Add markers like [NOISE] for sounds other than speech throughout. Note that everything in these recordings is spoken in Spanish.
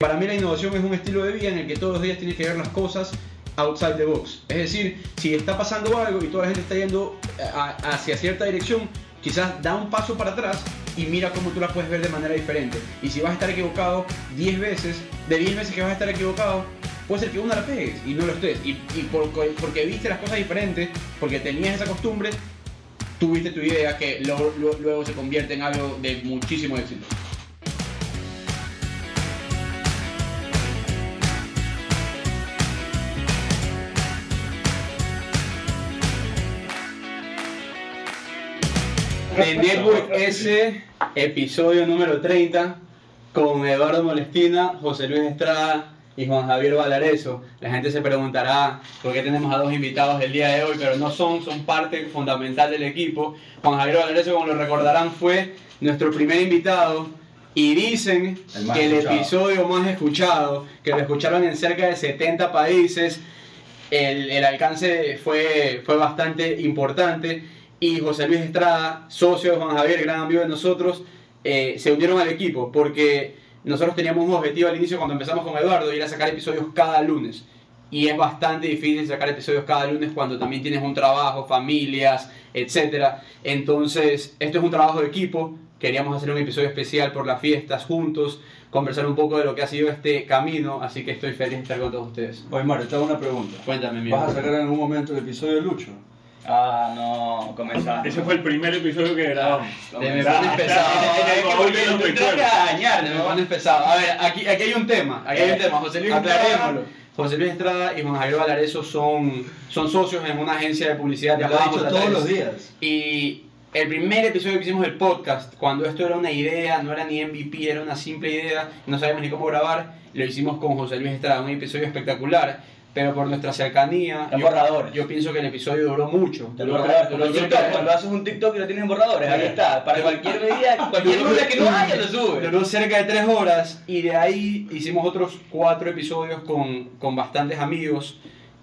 Para mí la innovación es un estilo de vida en el que todos los días tienes que ver las cosas outside the box. Es decir, si está pasando algo y toda la gente está yendo a- hacia cierta dirección, quizás da un paso para atrás y mira cómo tú la puedes ver de manera diferente. Y si vas a estar equivocado 10 veces, de 10 veces que vas a estar equivocado, puede ser que una la pegues y no lo estés. Y, y por- porque viste las cosas diferentes, porque tenías esa costumbre, tuviste tu idea que luego se convierte en algo de muchísimo éxito. De Network S, episodio número 30, con Eduardo Molestina, José Luis Estrada y Juan Javier Valareso. La gente se preguntará por qué tenemos a dos invitados el día de hoy, pero no son, son parte fundamental del equipo. Juan Javier Valareso, como lo recordarán, fue nuestro primer invitado. Y dicen El que el escuchado. episodio más escuchado, que lo escucharon en cerca de 70 países, el, el alcance fue, fue bastante importante y José Luis Estrada, socio de Juan Javier, gran amigo de nosotros, eh, se unieron al equipo porque nosotros teníamos un objetivo al inicio cuando empezamos con Eduardo y era sacar episodios cada lunes. Y es bastante difícil sacar episodios cada lunes cuando también tienes un trabajo, familias, etc. Entonces, esto es un trabajo de equipo. Queríamos hacer un episodio especial por las fiestas juntos, conversar un poco de lo que ha sido este camino, así que estoy feliz de estar con todos ustedes. Oye, Mario, te hago una pregunta. Cuéntame, mi ¿Vas a sacar en algún momento el episodio de Lucho? Ah, no, comenzaste. Ese fue el primer episodio que grabamos. De me Ah, pones pesado. [LAUGHS] de de me pones pesado. A ver, aquí, aquí hay un tema. Aquí hay un tema. José Luis Estrada, Aclarémoslo. José Luis Estrada y Juan Javier Valareso son, son socios en una agencia de publicidad Te lo dicho J3. todos los días. Y el primer episodio que hicimos del podcast, cuando esto era una idea, no era ni MVP, era una simple idea, no sabíamos ni cómo grabar, lo hicimos con José Luis Estrada, un episodio espectacular. Pero por nuestra cercanía, yo, borradores. yo pienso que el episodio duró mucho. Duró- duró cerca TikTok, cuando haces un TikTok y lo tienes en borradores, ahí está. Para cualquier medida, [LAUGHS] cualquier Duró- cosa que no haya, lo sube. Duró cerca de tres horas y de ahí hicimos otros cuatro episodios con, con bastantes amigos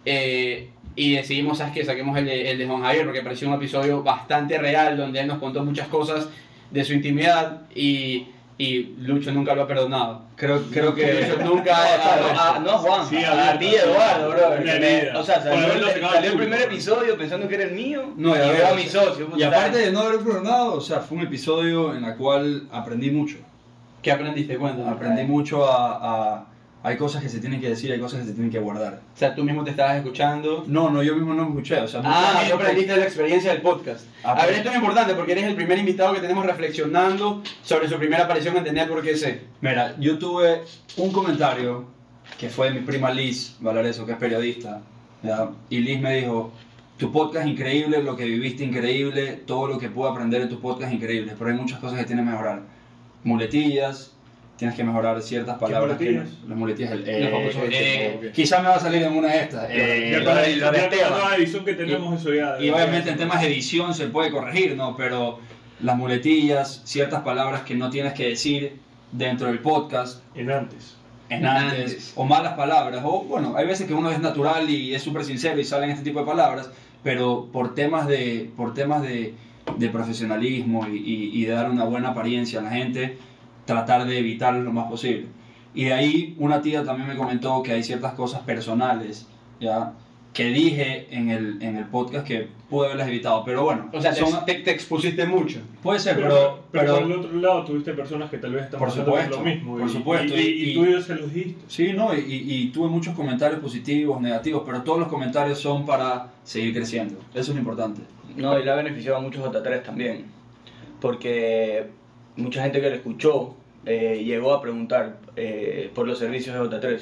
eh, y decidimos, ¿sabes qué? Saquemos el de, el de Juan Javier porque pareció un episodio bastante real donde él nos contó muchas cosas de su intimidad y, y Lucho nunca lo ha perdonado. Creo, creo que... Lucho nunca ha [LAUGHS] dejado no, Juan, Sí, a, abierta. ti Eduardo, bro. Me- o sea, salió, el- salió el primer episodio pensando que era el mío No, y a era mi socio. Y aparte de no haber perdonado, o sea, fue un episodio en el cual aprendí mucho. ¿Qué aprendiste? Cuéntame. Aprendí mucho a, a- Hay cosas que se tienen que decir, hay cosas que se tienen que guardar. O sea, tú mismo te estabas escuchando. No, no, yo mismo no me escuché. O sea, Ah, tú aprendiste la experiencia del podcast. Ah, A ver, pues. esto es importante porque eres el primer invitado que tenemos reflexionando sobre su primera aparición en The Network S. Mira, yo tuve un comentario que fue de mi prima Liz Valareso, que es periodista. ¿ya? Y Liz me dijo, tu podcast increíble, lo que viviste increíble, todo lo que pude aprender en tu podcast increíble, pero hay muchas cosas que tienes que mejorar. Muletillas, tienes que mejorar ciertas palabras. que no- muletillas? las muletillas, el, eh, famosos eh, ok. Quizá me va a salir en una de estas. eh, Ya de- la- de edición que tenemos ya. Y obviamente en temas de edición se puede corregir, ¿no? Pero las muletillas, ciertas palabras que no tienes que decir dentro del podcast, En antes. en antes, Antes. o malas palabras, o bueno, hay veces que uno es natural y es súper sincero y salen este tipo de palabras, pero por temas de, por temas de, de profesionalismo y, y- y de dar una buena apariencia a la gente, tratar de evitarlo lo más posible. Y de ahí una tía también me comentó que hay ciertas cosas personales, ¿ya? que dije en el, en el podcast que pude haberlas evitado, pero bueno, O sea, te, son- te- te expusiste mucho. puede ser, Pero, pero, pero, pero, por el otro lado tuviste personas que tal vez están Por pasando supuesto, lo mismo. por y- supuesto, Y, y, y- y tú se los dijiste. Sí, no, y, y- y tuve muchos comentarios positivos, negativos, pero todos los comentarios son para seguir creciendo. Eso es lo importante. No, y le ha beneficiado a muchos J3 también. Porque mucha gente que lo escuchó eh, llegó a preguntar eh, por los servicios de J3.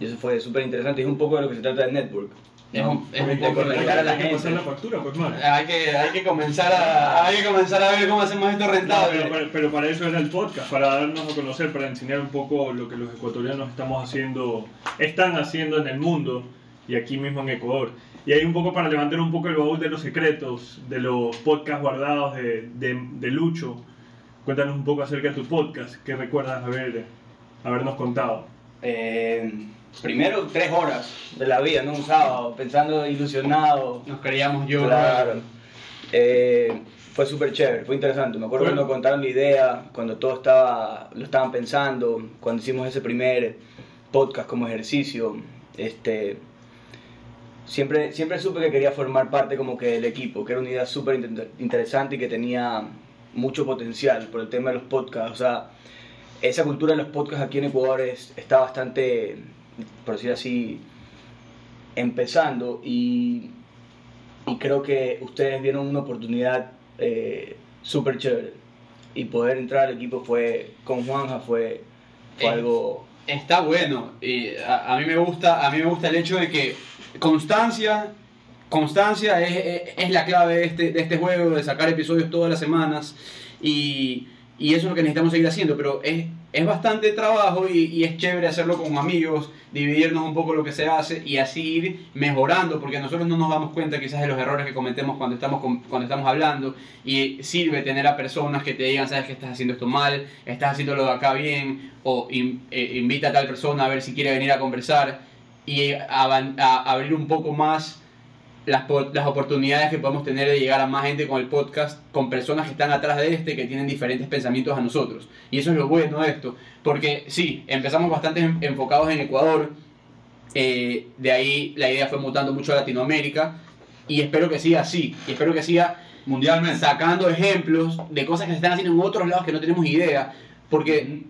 Y eso fue súper interesante. Y es un poco de lo que se trata de Network. Es ¿no? un- es un de poco de- conectar a la Hay que gente. pasar la factura, pues, man. Hay que, hay que comenzar a, hay que comenzar a ver cómo hacemos esto No, rentable. pero, pero- pero para eso era el podcast, para darnos a conocer, para enseñar un poco lo que los ecuatorianos estamos haciendo, están haciendo en el mundo y aquí mismo en Ecuador. Y hay un poco para levantar un poco el baúl de los secretos, de los podcasts guardados de, de, de Lucho. Cuéntanos un poco acerca de tu podcast, ¿qué recuerdas haber, habernos contado? Eh, primero, tres horas de la vida, ¿no? Un sábado, pensando ilusionado. Nos queríamos yo. Claro. Eh, fue súper chévere, fue interesante. Me acuerdo Fue- cuando contaron la idea, cuando todo estaba, lo estaban pensando, cuando hicimos ese primer podcast como ejercicio. Este, siempre, siempre supe que quería formar parte como que del equipo, que era una idea súper inter- interesante y que tenía mucho potencial por el tema de los podcasts. O sea, esa cultura de los podcasts aquí en Ecuador es- está bastante, por decir así, empezando y, y creo que ustedes vieron una oportunidad eh, súper chévere y poder entrar al equipo fue con Juanja fue, fue algo Está bueno. Y a, a mí me gusta, a mí me gusta el hecho de que constancia, constancia es, es- la clave de este, de este juego, de sacar episodios todas las semanas. Y, y eso es lo que necesitamos seguir haciendo. Pero es, es bastante trabajo y, y es chévere hacerlo con amigos, dividirnos un poco lo que se hace y así ir mejorando, porque nosotros no nos damos cuenta quizás de los errores que cometemos cuando estamos, cuando estamos hablando. Y sirve tener a personas que te digan, sabes que estás haciendo esto mal, estás haciendo lo de acá bien, o eh, invita a tal persona a ver si quiere venir a conversar y a- abrir un poco más las, las oportunidades que podemos tener de llegar a más gente con el podcast, con personas que están atrás de este, que tienen diferentes pensamientos a nosotros. Y eso es lo bueno de esto, porque sí, empezamos bastante en- enfocados en Ecuador, eh, de ahí la idea fue mutando mucho a Latinoamérica, y espero que siga así, y espero que siga Mundialmente. sacando ejemplos de cosas que se están haciendo en otros lados que no tenemos idea, porque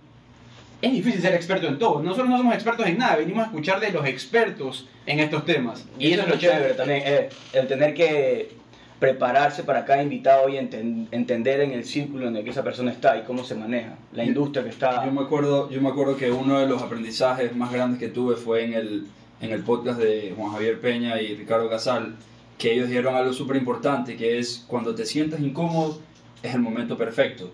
es difícil ser experto en todo. Nosotros no somos expertos en nada, venimos a escuchar de los expertos en estos temas. Y eso es lo chévere también, eh, el tener que prepararse para cada invitado y enten- entender en el círculo en el que esa persona está y cómo se maneja, la industria que está. Yo me acuerdo, yo me acuerdo que uno de los aprendizajes más grandes que tuve fue en el, en el podcast de Juan Javier Peña y Ricardo Casal, que ellos dijeron algo súper importante, que es cuando te sientas incómodo es el momento perfecto.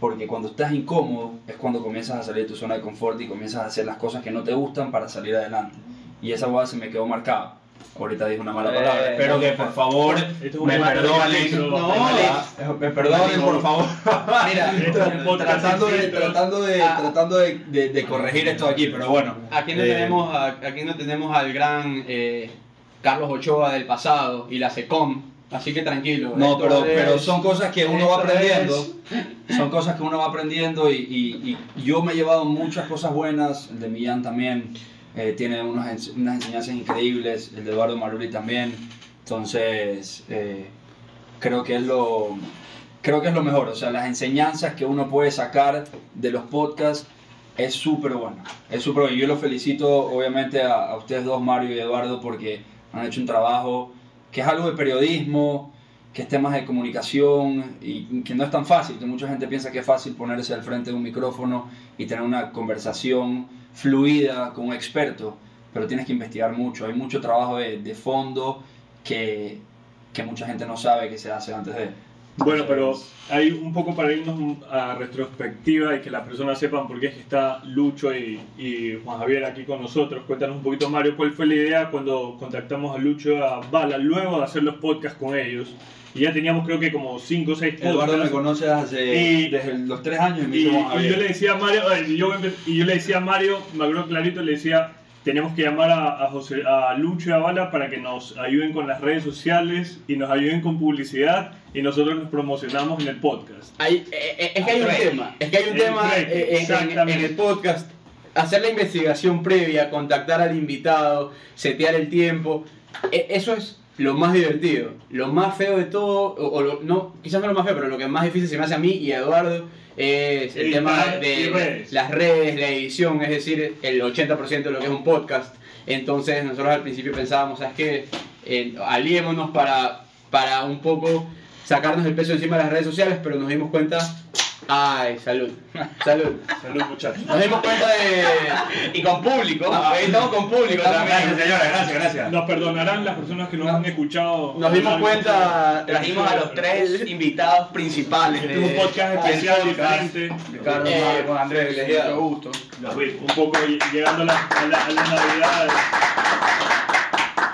Porque cuando estás incómodo es cuando comienzas a salir de tu zona de confort y comienzas a hacer las cosas que no te gustan para salir adelante. Y esa hueá se me quedó marcada. Ahorita dije una mala Eh, palabra. Espero no, que por favor es un me perdonen. No, Me- perdonen, por favor. [LAUGHS] Mira, tratando de, tratando de, Ah. tratando de, de- de corregir esto aquí, pero bueno. aquí no, Eh, tenemos, a- aquí no tenemos al gran eh, Carlos Ochoa del pasado y la SECOM, así que tranquilo. No, pero, es- pero son cosas que uno va aprendiendo. Son cosas que uno va aprendiendo y, y- y yo me he llevado muchas cosas buenas. El de Millán también eh, tiene unas, unas enseñanzas increíbles. El de Eduardo Maruli también. Entonces, eh, creo que es lo creo que es lo mejor. O sea, las enseñanzas que uno puede sacar de los podcasts es súper bueno. Es súper bueno. Y yo los felicito, obviamente, a, a ustedes dos, Mario y Eduardo, porque han hecho un trabajo que es algo de periodismo, que es temas de comunicación y que no es tan fácil, que mucha gente piensa que es fácil ponerse al frente de un micrófono y tener una conversación fluida con un experto, pero tienes que investigar mucho, hay mucho trabajo de, de fondo que, que mucha gente no sabe que se hace antes de... Bueno, pero hay un poco para irnos a retrospectiva y que las personas sepan por qué es que está Lucho y, y Juan Javier aquí con nosotros. Cuéntanos un poquito, Mario, cuál fue la idea cuando contactamos a Lucho y a Bala luego de hacer los podcasts con ellos. Y ya teníamos creo que como 5 o 6 Eduardo me podcasts. conoce hace, Y- desde los tres años y me Y, hizo Juan y Javier. yo le decía a Mario, ay, y yo, empe- y yo le decía a Mario, me acuerdo clarito, le decía, tenemos que llamar a, a José, a Lucho y a Bala para que nos ayuden con las redes sociales y nos ayuden con publicidad y nosotros nos promocionamos en el podcast. Hay- eh, eh, es que hay un Trade. tema, es que hay un El tema trade, eh, en- en, exactamente. en el podcast. Hacer la investigación previa, contactar al invitado, setear el tiempo, eh, eso es lo más divertido. Lo más feo de todo, o, o no, quizás no lo más feo, pero lo que más difícil se me hace a mí y a Eduardo es el tema de redes. las redes, la edición, es decir, el 80% de lo que es un podcast. Entonces nosotros al principio pensábamos, ¿sabes qué? Eh, aliémonos para, para un poco sacarnos el peso encima de las redes sociales, pero nos dimos cuenta, ay, salud, salud. Salud muchachos. Nos dimos cuenta de... Y con público. Ahí estamos con público también. señora, gracias, gracias. Nos perdonarán las personas que nos han escuchado. Nos dimos cuenta... Trajimos a los tres invitados principales Este es un podcast especial diferente. Ricardo, Eh, con Andrés, privilegiado. mucho gusto. Un poco llegando a la, a la, a la Navidad.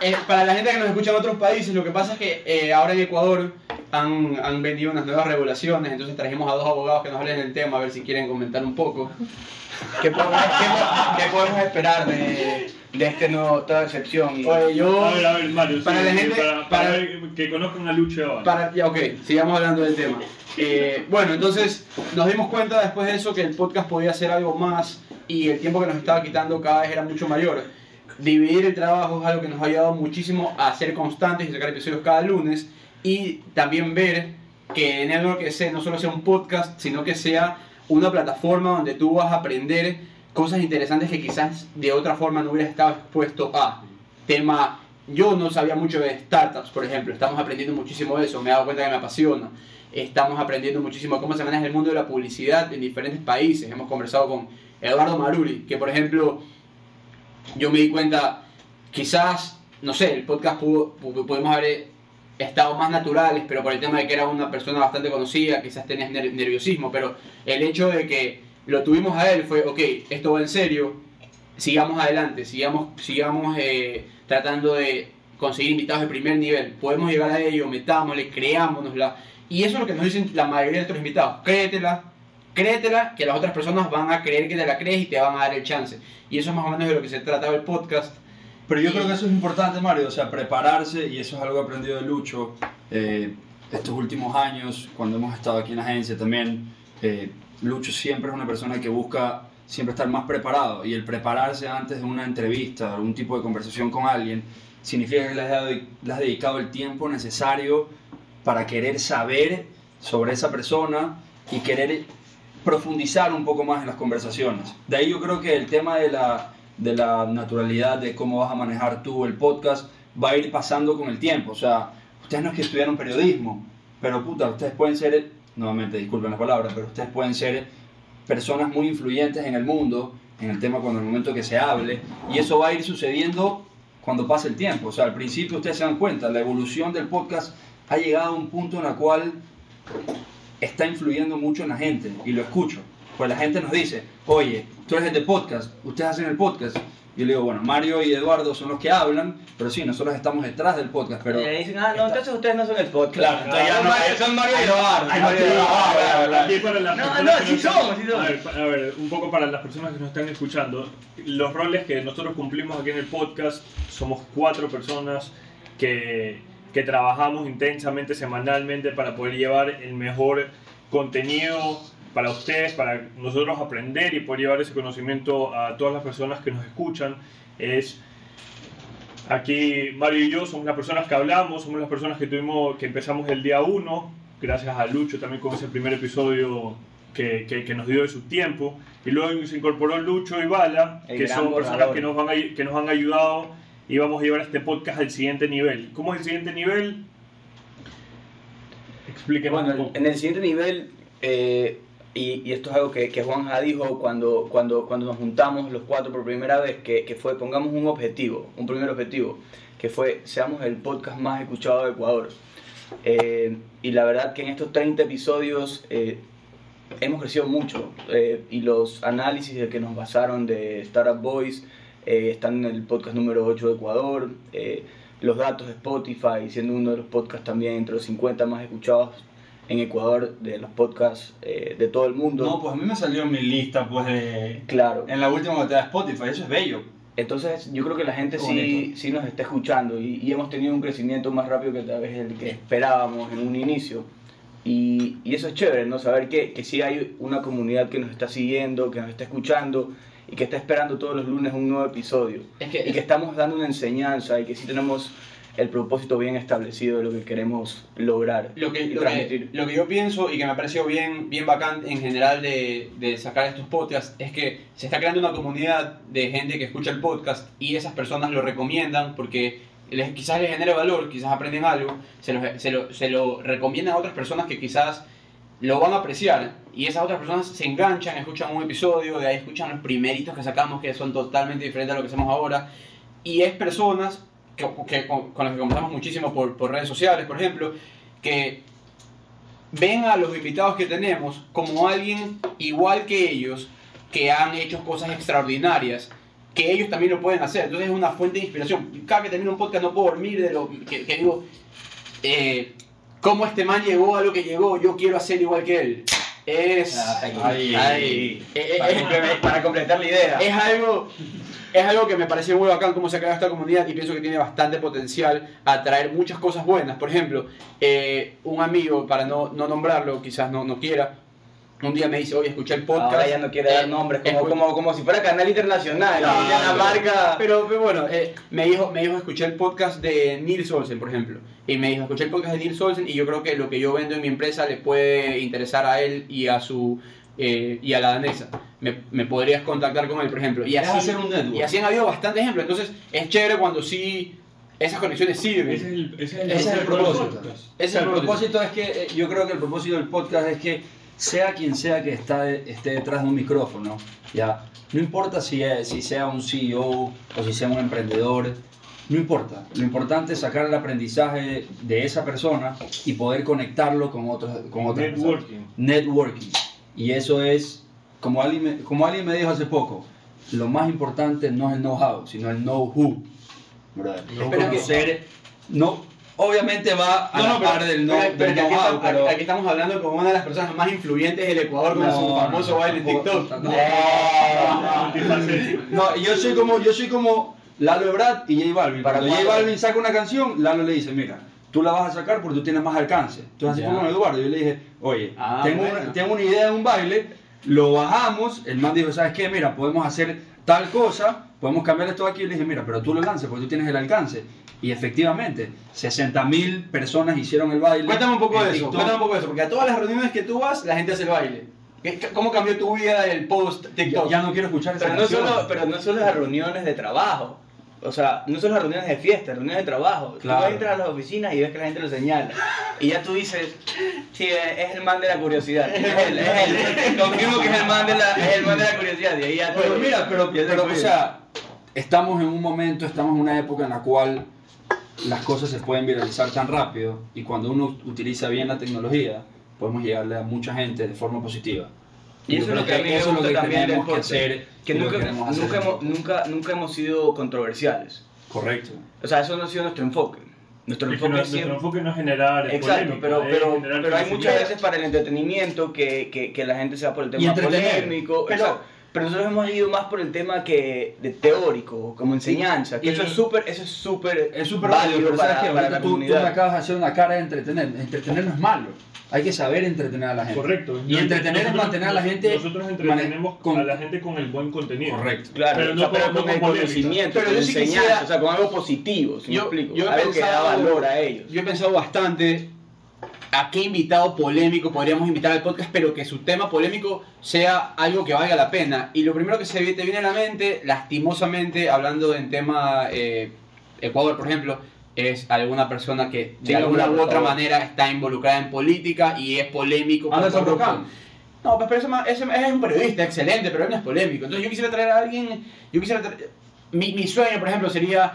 Eh, para la gente que nos escucha en otros países, lo que pasa es que eh, ahora en Ecuador han, han venido unas nuevas regulaciones, entonces trajimos a dos abogados que nos hablen del tema, a ver si quieren comentar un poco. [LAUGHS] ¿Qué podemos, qué- qué podemos esperar de, de este nuevo estado de excepción? Oye, yo... A ver, a ver, Mario, Para sí, la gente- para, para para- que conozcan a Lucho y a Bala. Para, ya, ok, sigamos hablando del tema. Eh, bueno, entonces nos dimos cuenta después de eso que el podcast podía ser algo más y el tiempo que nos estaba quitando cada vez era mucho mayor. Dividir el trabajo es algo que nos ha ayudado muchísimo a ser constantes y sacar episodios cada lunes y también ver que Network ese no solo sea un podcast, sino que sea una plataforma donde tú vas a aprender cosas interesantes que quizás de otra forma no hubieras estado expuesto a. Tema, yo no sabía mucho de startups, por ejemplo, estamos aprendiendo muchísimo de eso, me he dado cuenta que me apasiona. Estamos aprendiendo muchísimo cómo se maneja el mundo de la publicidad en diferentes países. Hemos conversado con Eduardo Maruri, que por ejemplo, yo me di cuenta, quizás, no sé, el podcast pudo, pu- pudimos haber estado más naturales, pero por el tema de que era una persona bastante conocida, quizás tenías ner- nerviosismo, pero el hecho de que lo tuvimos a él fue, ok, esto va en serio, sigamos adelante, sigamos, sigamos eh, tratando de conseguir invitados de primer nivel, podemos llegar a ello, metámosle, creámonosla, y eso es lo que nos dicen la mayoría de nuestros invitados, créetela, créetela, que las otras personas van a creer que te la crees y te van a dar el chance, y eso es más o menos de lo que se trataba el podcast, Pero yo creo que eso es importante, Mario, o sea, prepararse, y eso es algo que he aprendido de Lucho eh, estos últimos años, cuando hemos estado aquí en la agencia también. eh, Lucho siempre es una persona que busca siempre estar más preparado, y el prepararse antes de una entrevista, algún tipo de conversación con alguien, significa que le has, le has dedicado el tiempo necesario para querer saber sobre esa persona y querer profundizar un poco más en las conversaciones. De ahí yo creo que el tema de la, de la naturalidad, de cómo vas a manejar tú el podcast, va a ir pasando con el tiempo. O sea, ustedes no es que estudiaron periodismo, pero puta, ustedes pueden ser, nuevamente disculpen la palabra, pero ustedes pueden ser personas muy influyentes en el mundo, en el tema cuando el momento que se hable, y eso va a ir sucediendo cuando pase el tiempo. O sea, al principio ustedes se dan cuenta, la evolución del podcast ha llegado a un punto en el cual está influyendo mucho en la gente y lo escucho. Pues la gente nos dice, oye, tú eres el de podcast, ustedes hacen el podcast. Yo le digo, bueno, Mario y Eduardo son los que hablan, pero sí, nosotros estamos detrás del podcast. Pero y ahí dicen, ah, no, entonces ustedes no son el podcast. Claro, entonces ya no- son Mario y Eduardo. no Mario y Eduardo. ah, No, no, que sí somos, sí somos. A ver, a ver, un poco para las personas que nos están escuchando, los roles que nosotros cumplimos aquí en el podcast somos cuatro personas que, que trabajamos intensamente semanalmente para poder llevar el mejor contenido para ustedes, para nosotros aprender y poder llevar ese conocimiento a todas las personas que nos escuchan. Es Aquí Mario y yo somos las personas que hablamos, somos las personas que tuvimos, que empezamos el día 1, gracias a Lucho también con ese primer episodio que, que, que nos dio de su tiempo. Y luego se incorporó Lucho y Bala, El que son personas que nos, van a, que nos han ayudado y vamos a llevar este podcast al siguiente nivel. ¿Cómo es el siguiente nivel? Explíquenos un Bueno, poco. en el siguiente nivel, eh, y, y esto es algo que, que Juanja dijo cuando, cuando, cuando nos juntamos los cuatro por primera vez, que, que fue pongamos un objetivo, un primer objetivo, que fue seamos el podcast más escuchado de Ecuador. Eh, y la verdad que en estos 30 episodios eh, hemos crecido mucho eh, y los análisis de que nos basaron de Startup Boys eh, están en el podcast número 8 de Ecuador. eh, los datos de Spotify, siendo uno de los podcasts también entre los 50 más escuchados en Ecuador de los podcasts eh, de todo el mundo. no, pues a mí me salió en mi lista, pues de... claro. En la última que te da Spotify, eso es bello. Entonces yo creo que la gente sí, sí nos está escuchando y, y hemos tenido un crecimiento más rápido que tal vez el que esperábamos en un inicio. Y, y eso es chévere, ¿no? Saber que, que sí hay una comunidad que nos está siguiendo, que nos está escuchando y que está esperando todos los lunes un nuevo episodio. Es que, Y que estamos dando una enseñanza y que sí tenemos el propósito bien establecido de lo que queremos lograr lo que, y lo, que, transmitir. lo que yo pienso y que me ha parecido bien, bien bacán en general de, de sacar estos podcasts es que se está creando una comunidad de gente que escucha el podcast y esas personas lo recomiendan porque les, quizás les genere valor, quizás aprenden algo, se lo, se, lo, se lo recomiendan a otras personas que quizás lo van a apreciar y esas otras personas se enganchan, escuchan un episodio, de ahí escuchan los primeritos que sacamos que son totalmente diferentes a lo que hacemos ahora y es personas que, que- con, con las que conversamos muchísimo por, por redes sociales, por ejemplo, que ven a los invitados que tenemos como alguien igual que ellos, que han hecho cosas extraordinarias, que ellos también lo pueden hacer. Entonces es una fuente de inspiración. Cada que termino un podcast no puedo dormir de lo que, que digo, eh, cómo este man llegó a lo que llegó, yo quiero hacer igual que él. Es, Ay, ay, eh, para, eh, complementar, para completar la idea. es algo es algo que me parece muy bacán cómo se ha creado esta comunidad y pienso que tiene bastante potencial a traer muchas cosas buenas. Por ejemplo, eh, un amigo, para no, no nombrarlo, quizás no, no quiera, un día me dice, oye, escuché el podcast. Ahora ya no quiere dar eh, nombres, como, escu- como, como si fuera canal internacional. No, la marca. Pero, pero bueno, eh, me, dijo, me dijo, escuché el podcast de Neil Olsen, por ejemplo. Y me dijo, escuché el podcast de Neil Olsen y yo creo que lo que yo vendo en mi empresa le puede interesar a él y a su eh, y a la danesa. Me, me podrías contactar con él, por ejemplo. Y así, hacer un network. y así han habido bastantes ejemplos. Entonces, es chévere cuando sí esas conexiones sirven. Ese es el, ese es el, Ese es el propósito. Ese es el el propósito es que eh, yo creo que el propósito del podcast es que sea quien sea que está, esté detrás de un micrófono, ya no importa si, es- si sea un CEO o si sea un emprendedor, no importa. Lo importante es sacar el aprendizaje de esa persona y poder conectarlo con otros con otras personas. Networking. Networking. Y eso es, como alguien, me, como alguien me dijo hace poco, lo más importante no es el know-how, sino el know-who. que- Conocer, no, obviamente va a No, la no, pero, par del, no, pero- del que aquí, know-how, pero... aquí estamos hablando con una de las personas más influyentes del Ecuador con No, su famoso no, baile en TikTok. no. No, yo soy como, yo soy como Lalo Ebrard y J Balvin. ¿Para Cuando J? Balvin saca una canción, Lalo le dice, mira, tú la vas a sacar porque tú tienes más alcance. Entonces así con Eduardo. Yo le dije, oye, Ah, tengo, bueno. una, tengo una idea de un baile, lo bajamos, el man dijo, ¿sabes qué? Mira, podemos hacer tal cosa, podemos cambiar esto aquí. Y le dije, mira, pero tú lo lanzas porque tú tienes el alcance. Y efectivamente, 60 mil personas hicieron el baile. Cuéntame un poco de eso, TikTok. cuéntame un poco de eso, porque a todas las reuniones que tú vas, la gente hace el baile. ¿Qué- qué- ¿Cómo cambió tu vida el post Ya, TikTok? ya no quiero escuchar esa Pero no, canción. solo, pero no solo las reuniones de trabajo. O sea, no solo las reuniones de fiesta, reuniones de trabajo. Claro. Tú entras a las oficinas y ves que la gente lo señala. Y ya tú dices, sí, es el man de la curiosidad. Es él, es él. Confirmo que es el man de la, es el man de la curiosidad. Y ahí ya Pero tú- mira, pero, pero o sea, estamos en un momento, estamos en una época en la cual las cosas se pueden viralizar tan rápido y cuando uno utiliza bien la tecnología, podemos llegarle a mucha gente de forma positiva. Y eso es lo que a mí me eso es lo gusta que también del que hacer que nunca, hacer nunca, hemos, nunca, nunca hemos sido controversiales. Correcto. O sea, eso no ha sido nuestro enfoque. Nuestro Es que enfoque no- es nuestro siempre... enfoque no es generar Exacto, polémica, pero, pero, generar pero hay muchas veces para el entretenimiento que, que, que la gente se va por el tema polémico. Pero- exacto. Pero nosotros hemos ido más por el tema que de teórico, como enseñanza, que Y- eso es súper, eso es súper Es súper válido, para, sabes que para la tú, tú comunidad. me acabas de hacer una cara de entretener. Entretener no es malo. Hay que saber entretener a la gente. Correcto. Y entretener es Nosotros- mantener a la gente. Nosotros entretenemos con- a la gente con el buen contenido. Correcto. Claro, Pero o no sea, pero con- el conocimiento, Pero con yo sí enseñanza, quisiera- o sea, con algo positivo, si me Yo- explico. yo he algo que da pensado- valor a ellos. Yo he pensado bastante a qué invitado polémico podríamos invitar al podcast, pero que su tema polémico sea algo que valga la pena. Y lo primero que se te viene a la mente, lastimosamente, hablando en tema eh, Ecuador, por ejemplo, es alguna persona que de Sí, alguna u otra manera está involucrada en política y es polémico. Anderson. Brocán. No, pues, pero ese es un periodista excelente, pero él no es polémico. Entonces yo quisiera traer a alguien, yo quisiera traer- mi, mi sueño, por ejemplo, sería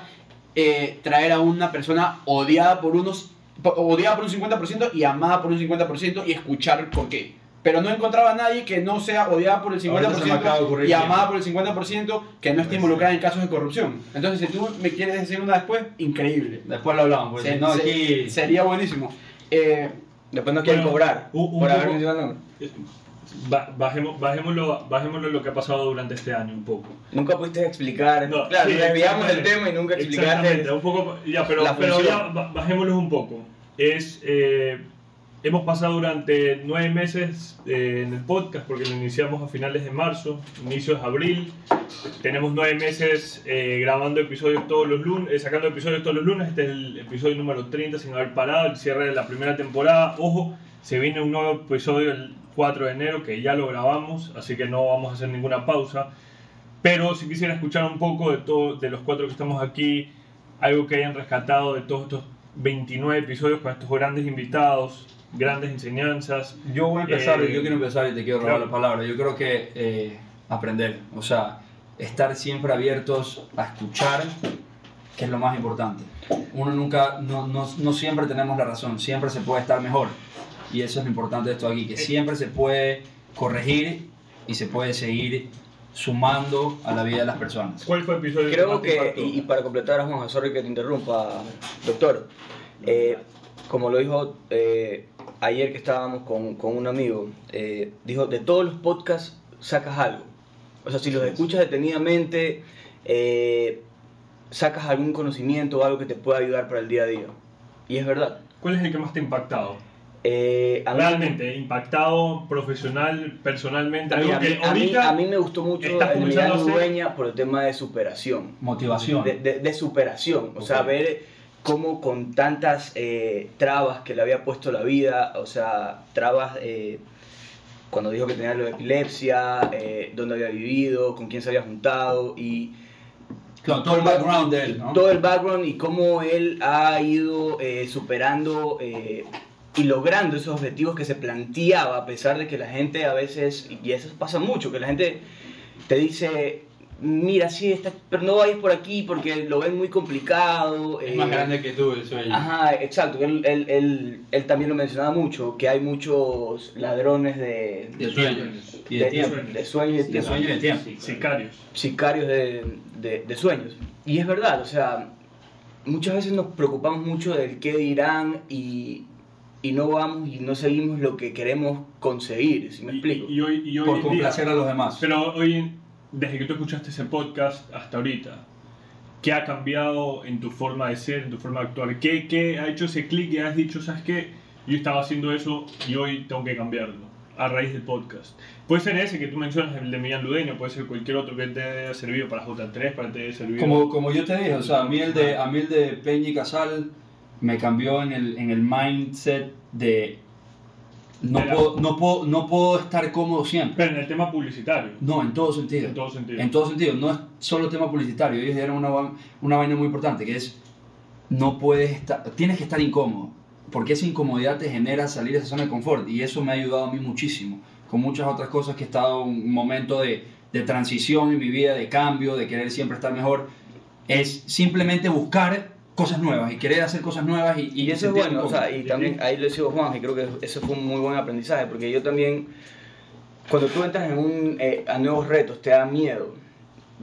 eh, traer a una persona odiada por unos, odiada por un 50% y amada por un 50% y escuchar por qué. Pero no encontraba a nadie que no sea odiada por el Ahorita se me acaba de 50% ocurrir y amada por el 50% que no esté involucrada en casos de corrupción. Entonces, si tú me quieres decir una después, increíble. Después lo hablamos. Pues, Se- no. Sería buenísimo. Eh, Después nos quieren Bueno, cobrar un- un por haber mencionado el nombre. Ba- bajemos, bajémoslo, bajémoslo lo que ha pasado durante este año un poco. Nunca pudiste explicar. No, claro, sí, desviamos del tema y nunca explicaste. un poco, ya, pero, la pero ya bajémoslo un poco. Es, eh, hemos pasado durante nueve meses eh, en el podcast, porque lo iniciamos a finales de marzo, inicios de abril. Tenemos nueve meses eh, grabando episodios todos los lunes, eh, sacando episodios todos los lunes. Este es el episodio número 30 sin haber parado, el cierre de la primera temporada. Ojo, se viene un nuevo episodio el 4 de enero que ya lo grabamos, así que no vamos a hacer ninguna pausa. Pero si quisiera escuchar un poco de, todo, de los cuatro que estamos aquí, algo que hayan rescatado de todos estos 29 episodios con estos grandes invitados, grandes enseñanzas. Yo voy a empezar, Eh, yo quiero empezar y te quiero robar claro. la palabra. Yo creo que eh, aprender, o sea, estar siempre abiertos a escuchar, que es lo más importante. Uno nunca, no, no, no siempre tenemos la razón, siempre se puede estar mejor. Y eso es lo importante de esto aquí, que siempre se puede corregir y se puede seguir sumando a la vida de las personas. ¿Cuál fue el episodio Creo que, y, y para completar a Juan, sorry que te interrumpa, doctor, eh, como lo dijo eh, ayer que estábamos con, con un amigo, eh, dijo, de todos los podcasts sacas algo. O sea, si los escuchas detenidamente, eh, sacas algún conocimiento o algo que te pueda ayudar para el día a día. Y es verdad. ¿Cuál es el que más te ha impactado? Eh, a mí- Realmente, impactado profesional, personalmente. a mí, Algo a mí- que a mí- a mí me gustó mucho estás el comenzando Milán a hacer- Dueña por el tema de superación. Motivación. de, de- de superación, o sea, ver cómo con tantas eh, trabas que le había puesto la vida, o sea, trabas eh, cuando dijo que tenía lo de epilepsia, eh, dónde había vivido, con quién se había juntado y Claro, todo el background de él, ¿no? todo el background y cómo él ha ido eh, superando eh, y logrando esos objetivos que se planteaba, a pesar de que la gente a veces, y eso pasa mucho, que la gente te dice, mira, sí, está, pero no vayas por aquí porque lo ven muy complicado. Es eh, más grande que tú el sueño. Ajá, exacto. Él, él, él, él también lo mencionaba mucho, que hay muchos ladrones de, De sueños. Y de de- tiempo. de sueños y de sueños y de tiempo. sicarios. sicarios de, de- de sueños. Y es verdad, o sea, muchas veces nos preocupamos mucho del qué dirán y, y no vamos y no seguimos lo que queremos conseguir, si me Y- explico. Y, hoy, y hoy Por en día- complacer a los demás. Pero hoy, desde que tú escuchaste ese podcast hasta ahorita, ¿qué ha cambiado en tu forma de ser, en tu forma de actuar? ¿Qué, qué ha hecho ese clic y has dicho, sabes qué? Yo estaba haciendo eso y hoy tengo que cambiarlo a raíz del podcast. Puede ser ese que tú mencionas, el de Millán Ludeño, puede ser cualquier otro que te haya servido para J3, para te haya servido... Como, como yo te dije, o sea, a mí el de, a mí el de Peña y Casal me cambió en el, en el mindset de no De la- puedo, no, puedo, no puedo estar cómodo siempre. Pero en el tema publicitario, No, en todo sentido. en todo sentido. En todo sentido, no es solo tema publicitario. Ellos dieron una, una vaina muy importante que es no puedes estar, tienes que estar incómodo, porque esa incomodidad te genera salir de esa zona de confort y eso me ha ayudado a mí muchísimo, con muchas otras cosas que he estado en un momento de, de transición en mi vida, de cambio, de querer siempre estar mejor, es simplemente buscar cosas nuevas y querer hacer cosas nuevas y, Y eso es bueno, o sea, y también ahí lo decía Juan, y creo que eso fue un muy buen aprendizaje, porque yo también, cuando tú entras en un, eh, a nuevos retos, te da miedo,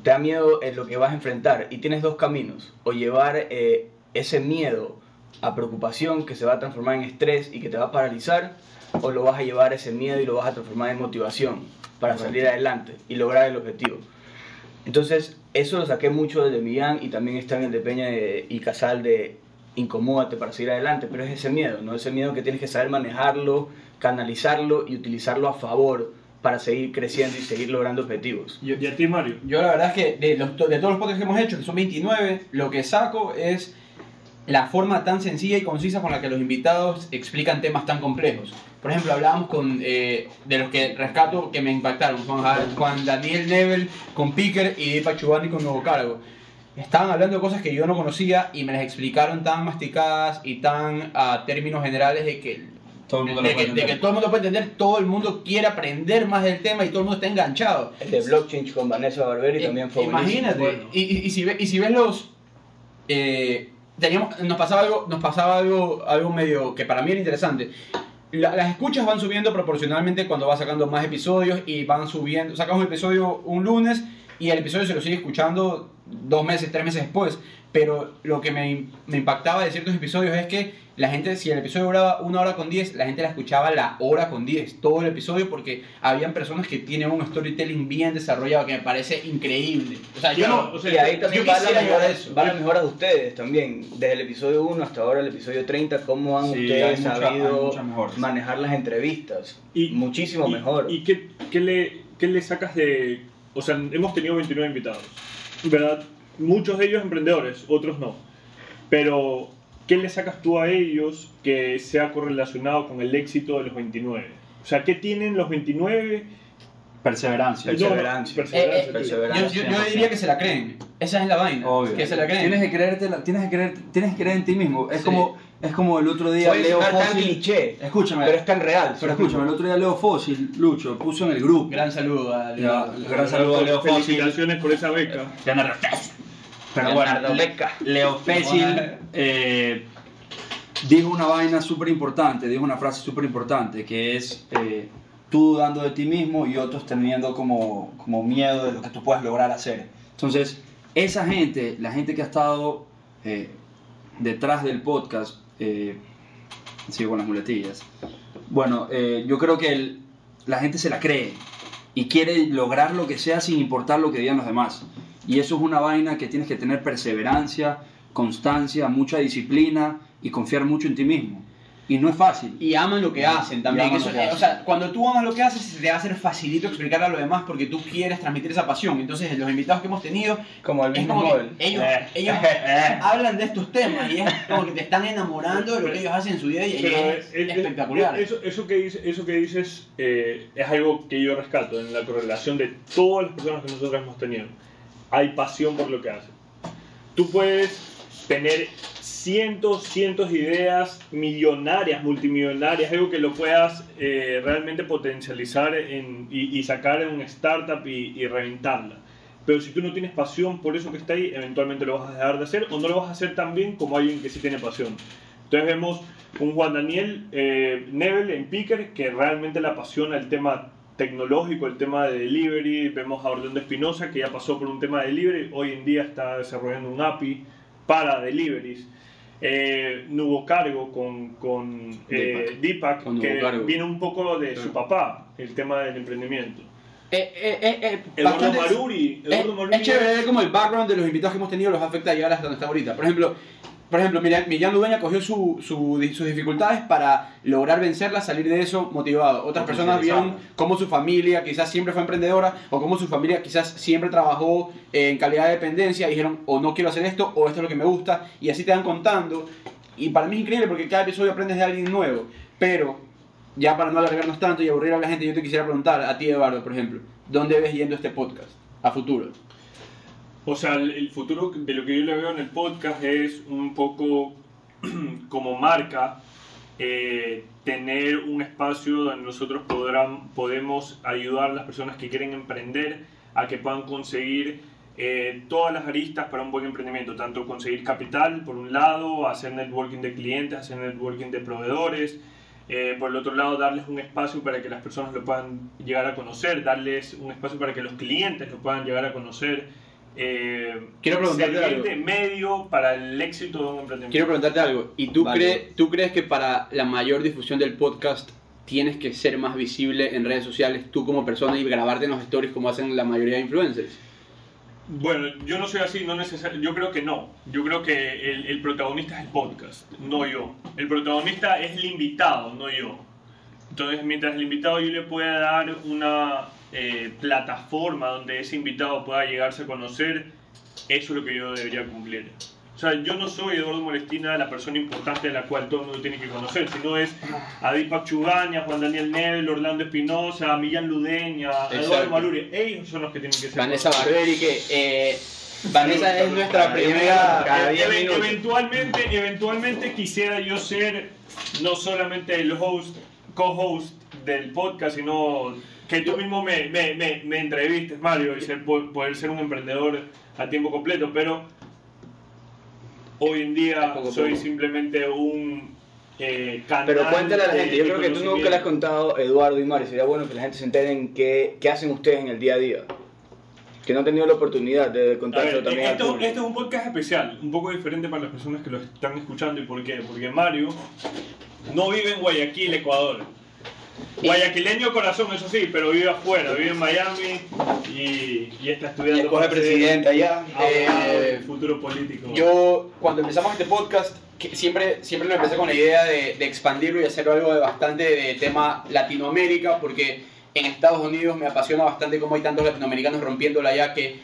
te da miedo en lo que vas a enfrentar, y tienes dos caminos, o llevar eh, ese miedo a preocupación que se va a transformar en estrés y que te va a paralizar, o lo vas a llevar ese miedo y lo vas a transformar en motivación para salir adelante y lograr el objetivo. Entonces, eso lo saqué mucho desde Millán y también está en el de Peña de- y Casal de incomódate para seguir adelante, pero es ese miedo, ¿no? Ese miedo que tienes que saber manejarlo, canalizarlo y utilizarlo a favor para seguir creciendo y seguir logrando objetivos. ¿Y, y a ti, Mario? Yo la verdad es que de, los- de todos los podcasts que hemos hecho, que son 29, lo que saco es la forma tan sencilla y concisa con la que los invitados explican temas tan complejos. Por ejemplo, hablábamos con, eh, de los que rescato que me impactaron, Juan, Juan Daniel Nebel con Picker y Deepak Chubani con Nuevo Cargo. Estaban hablando de cosas que yo no conocía y me las explicaron tan masticadas y tan a términos generales de que Todo el mundo lo de, puede que, de que entender. todo el mundo puede entender, todo el mundo quiere aprender más del tema y todo el mundo está enganchado. El de blockchain con Vanessa Barberi también fue Eh, Imagínate, buenísimo. bueno. y, y- y si ve- y si ves los... eh, teníamos, nos pasaba algo, nos pasaba algo, algo medio que para mí era interesante. La- las escuchas van subiendo proporcionalmente cuando vas sacando más episodios y van subiendo. Sacas un episodio un lunes y el episodio se lo sigue escuchando dos meses, tres meses después. Pero lo que me, me impactaba de ciertos episodios es que la gente, si el episodio duraba una hora con 10, la gente la escuchaba la hora con 10, todo el episodio, porque habían personas que tienen un storytelling bien desarrollado que me parece increíble. O sea, yo no. o sea, y ahí también yo va la, mejora, llegar a eso. va la mejora de ustedes también. Desde el episodio 1 hasta ahora el episodio 30, cómo han Sí, ustedes mucha- sabido mejoras. manejar las entrevistas. Y- Muchísimo y- mejor. ¿Y qué, qué le, qué le sacas de...? O sea, hemos tenido 29 invitados, ¿verdad? Muchos de ellos emprendedores, otros no. Pero, ¿qué le sacas tú a ellos que sea correlacionado con el éxito de los 29? O sea, ¿qué tienen los 29? Perseverancia. Perse- Perseverancia. perseverancia, Eh, eh, perseverancia. Yo, yo- yo diría que se la creen. Esa es la vaina. Obvio. Que se la creen. Tienes que creerte, tienes que creer, tienes que creer en ti mismo. Es Sí. como, es como el otro día Leo Fósil. cliché, Escúchame, pero es tan real. pero escúchame, el otro día Leo Fósil, Lucho, puso en el grupo. Gran saludo a Ya, gran saludo a Leo Fósil. Felicitaciones por esa beca. Leonardo Fósil. Pero bueno, Beca. Leo Fósil eh, dijo una vaina súper importante, dijo una frase súper importante, que es eh, tú dudando de ti mismo y otros teniendo como, como miedo de lo que tú puedes lograr hacer. Entonces, esa gente, la gente que ha estado eh, detrás del podcast, eh, sigo con las muletillas, bueno, eh, yo creo que la gente se la cree y quiere lograr lo que sea sin importar lo que digan los demás. Y eso es una vaina que tienes que tener perseverancia, constancia, mucha disciplina y confiar mucho en ti mismo. Y no es fácil. y aman lo que hacen también. Eso- lo que eh, o hacen. sea, cuando tú amas lo que haces, se te va a hacer facilito explicar a los demás porque tú quieres transmitir esa pasión. Entonces, los invitados que hemos tenido, Como el mismo como que ellos, Eh. ellos [LAUGHS] hablan de estos temas y es como que te están enamorando de lo que ellos hacen en su día y es, es- es- espectacular. Eso, eso, que dice- eso que dices eh, es algo que yo rescato en la correlación de todas las personas que nosotros hemos tenido. Hay pasión por lo que hacen. Tú puedes tener cientos, cientos de ideas millonarias, multimillonarias, algo que lo puedas eh, realmente potencializar en- y, y sacar en un startup y, y reventarla. Pero si tú no tienes pasión por eso que está ahí, eventualmente lo vas a dejar de hacer o no lo vas a hacer tan bien como alguien que sí tiene pasión. Entonces vemos un Juan Daniel eh, Nebel en Picker que realmente le apasiona el tema tecnológico, el tema de delivery. Vemos a Orlando Espinosa que ya pasó por un tema de delivery, hoy en día está desarrollando un API para deliveries. Eh, Nubo Cargo con, con eh, Deepak, Con que Cargo. viene un poco de su papá, el tema del emprendimiento. Eh, eh, eh, eh, Eduardo bastante- Maruri, Eh, Eduardo Maruri es chévere ver cómo el background de los invitados que hemos tenido los afecta a llegar hasta donde está ahorita. Por ejemplo, por ejemplo Millán, Ludeña cogió su, su- sus dificultades para lograr vencerlas, salir de eso motivado. Otras personas vieron cómo su familia quizás siempre fue emprendedora o cómo su familia quizás siempre trabajó en calidad de dependencia y dijeron o no quiero hacer esto o esto es lo que me gusta y así te van contando. Y para mí es increíble porque cada episodio aprendes de alguien nuevo. Pero ya para no alargarnos tanto y aburrir a la gente, yo te quisiera preguntar a ti, Eduardo, por ejemplo, ¿dónde ves yendo este podcast a futuro? O sea, el, futuro de lo que yo le veo en el podcast es un poco [CLEARS THROAT] como marca, eh, tener un espacio donde nosotros podrán, podemos ayudar a las personas que quieren emprender a que puedan conseguir eh, todas las aristas para un buen emprendimiento, tanto conseguir capital por un lado, hacer networking de clientes, hacer networking de proveedores, eh, por el otro lado darles un espacio para que las personas lo puedan llegar a conocer, darles un espacio para que los clientes lo puedan llegar a conocer. Eh, Quiero preguntarte algo. medio para el éxito de un emprendimiento. Quiero preguntarte algo. ¿Y tú, Vale. crees, tú crees que para la mayor difusión del podcast tienes que ser más visible en redes sociales tú como persona y grabarte en los stories como hacen la mayoría de influencers? Bueno, yo no soy así, no necesariamente. Yo creo que no. Yo creo que el, el protagonista es el podcast, no yo. El protagonista es el invitado, no yo. Entonces, mientras el invitado yo le pueda dar una eh, plataforma donde ese invitado pueda llegarse a conocer, eso es lo que yo debería cumplir. O sea, yo no soy Eduardo Molestina, la persona importante de la cual todo el mundo tiene que conocer, sino es a Deepak Chugaña, Juan Daniel Nebel, Orlando Espinosa, Millán Ludeña, a Eduardo. Maluri. Ellos son los que tienen que ser. Vanessa. Barberi, que eh, Vanessa es nuestra Cada primera... cada eventualmente, eventualmente quisiera yo ser no solamente el host, co-host del podcast, sino que tú mismo me, me, me, me entrevistes, Mario, y ser, po- poder ser un emprendedor a tiempo completo, pero hoy en día Poco soy poco. simplemente un eh, canal. Pero cuéntale a la gente, yo creo que tú nunca le has contado, Eduardo y Mario, sería bueno que la gente se entere en qué, qué hacen ustedes en el día a día. Que no han tenido la oportunidad de contárselo también esto, esto es un podcast especial, un poco diferente para las personas que lo están escuchando. ¿Y por qué? Porque Mario no vive en Guayaquil, Ecuador. Guayaquileño corazón, eso sí, pero vive afuera, vive en Miami y, y está estudiando. Y escoge presidente allá. Eh, futuro político. Yo, cuando empezamos este podcast, que siempre, siempre lo empecé con la idea de, de expandirlo y hacerlo algo de bastante de tema Latinoamérica, porque en Estados Unidos me apasiona bastante cómo hay tantos latinoamericanos rompiéndola ya que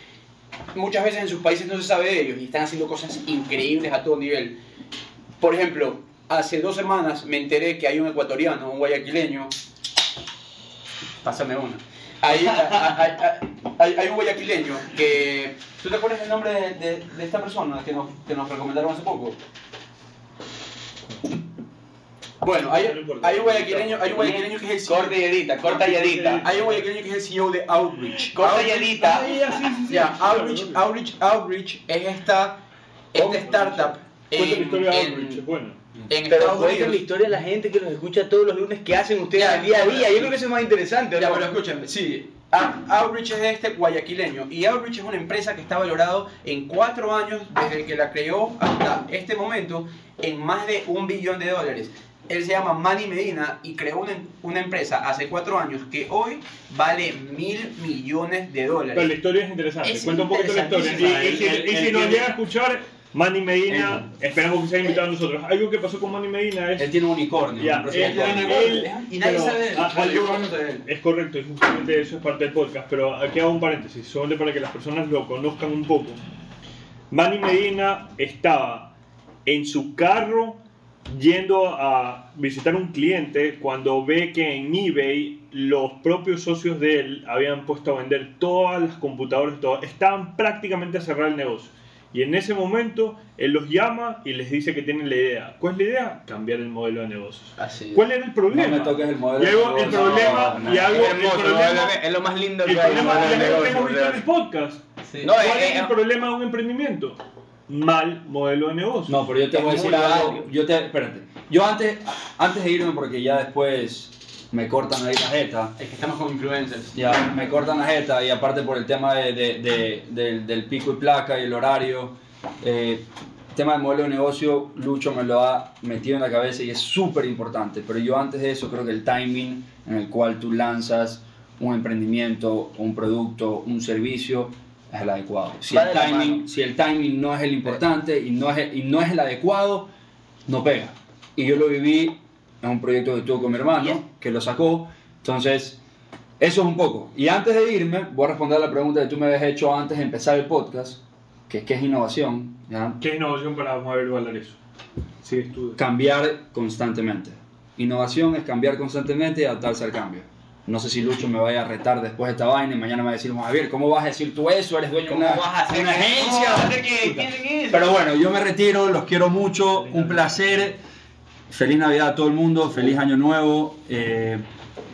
muchas veces en sus países no se sabe de ellos y están haciendo cosas increíbles a todo nivel. Por ejemplo, hace dos semanas me enteré que hay un ecuatoriano, un guayaquileño. Pásame una. Hay, [LAUGHS] hay, hay- hay- un guayaquileño que. ¿Tú te acuerdas el nombre de, de- de esta persona que nos, que nos recomendaron hace poco? Bueno, hay, hay un guayaquileño, hay un guayaquileño que es el CEO. Corta y edita, corta y edita. Hay un guayaquileño que es el CEO de Outreach. Corta y edita. Ah, ya, sí, sí, sí, Ya, claro, Outreach. Outreach, Outreach es esta, esta startup Cuenta la en, historia de en- Outreach, es buena. En Pero Estados cuenten la historia de la gente que los escucha todos los lunes, que hacen ustedes Ya, al día a día. ya. Yo creo que eso es más interesante. Ya, ¿no? pero escúchame, sí. Out- Outreach es este guayaquileño y Outreach es una empresa que está valorado en cuatro años desde que la creó hasta este momento en más de un billón de dólares. Él se llama Manny Medina y creó una, una empresa hace cuatro años que hoy vale mil millones de Pero la dólares. historia es interesante. Es Cuenta un poquito la historia. Y, y si, interesantísima. y si El- nos el- llega a escuchar, Manny Medina, esperamos que sea invitado a nosotros. Algo que pasó con Manny Medina es... Él tiene un unicornio. Él- unicornio. él- y nadie pero- sabe de él. Es correcto, y justamente eso es parte del podcast, pero aquí hago un paréntesis, solamente para que las personas lo conozcan un poco. Manny Medina estaba en su carro yendo a visitar un cliente cuando ve que en eBay los propios socios de él habían puesto a vender todas las computadoras, todo, estaban prácticamente a cerrar el negocio. Y en ese momento él los llama y les dice que tienen la idea. ¿Cuál es la idea? Cambiar el modelo de negocios. Así. ¿Cuál era el problema? No me toques el modelo Y hago el problema, No, y hago Es el hermoso, problema. es lo más lindo El que hay. problema visto en el podcast. No, ¿Cuál eh, es el eh, problema de un emprendimiento? Mal modelo de negocio. No, pero yo te Es voy a decir algo. Yo te, espérate. Yo antes, antes de irme, porque ya después me cortan ahí la jeta. Es que estamos con influencers. Ya me cortan la jeta y aparte por el tema de, de- de- del, del pico y placa y el horario. eh, el tema del modelo de negocio, Lucho me lo ha metido en la cabeza y es súper importante. Pero yo antes de eso creo que el timing en el cual tú lanzas un emprendimiento, un producto, un servicio, es el adecuado. Si el, de timing, si el timing no es el importante y no es el, y no es el adecuado, no pega. Y yo lo viví en un proyecto que tuve con mi hermano, que lo sacó. Entonces, eso es un poco. Y antes de irme, voy a responder a la pregunta que tú me habías hecho antes de empezar el podcast, que es qué es innovación. ¿ya? ¿Qué innovación para mover eso? Sigues tú. Cambiar constantemente. Innovación es cambiar constantemente y adaptarse al cambio. No sé si Lucho me vaya a retar después de esta vaina y mañana me va a decir, Juan Javier, ¿cómo vas a decir tú eso? Eres dueño de ¿Cómo una, una agencia. que- Pero bueno, yo me retiro, los quiero mucho, un placer. Feliz Navidad a todo el mundo, feliz Año Nuevo. Eh,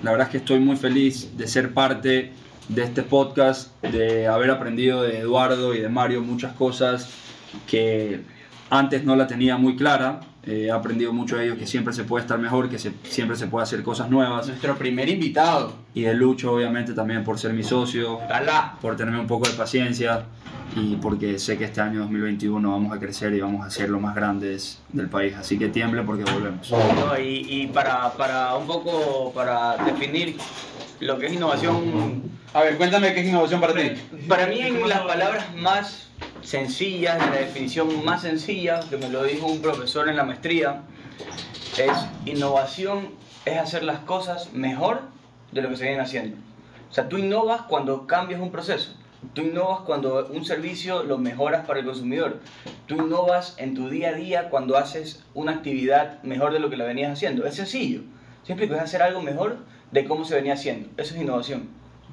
la verdad es que estoy muy feliz de ser parte de este podcast, de haber aprendido de Eduardo y de Mario muchas cosas que antes no la tenía muy clara. Eh, he aprendido mucho de ellos que siempre se puede estar mejor, que se- siempre se puede hacer cosas nuevas. Nuestro primer invitado. Y de Lucho, obviamente, también por ser mi socio Alá. por tenerme un poco de paciencia y porque sé que este año 2021 vamos a crecer y vamos a ser los más grandes del país. Así que tiemble porque volvemos. No, y, y para, para un poco, para definir lo que es innovación, A ver, cuéntame qué es innovación para ti. para mí en las palabras más sencillas, en la definición más sencilla, que me lo dijo un profesor en la maestría, es innovación es hacer las cosas mejor de lo que se vienen haciendo. O sea, tú innovas cuando cambias un proceso. Tú innovas cuando un servicio lo mejoras para el consumidor. Tú innovas en tu día a día cuando haces una actividad mejor de lo que la venías haciendo. Es sencillo. Siempre es hacer algo mejor de cómo se venía haciendo. Eso es innovación.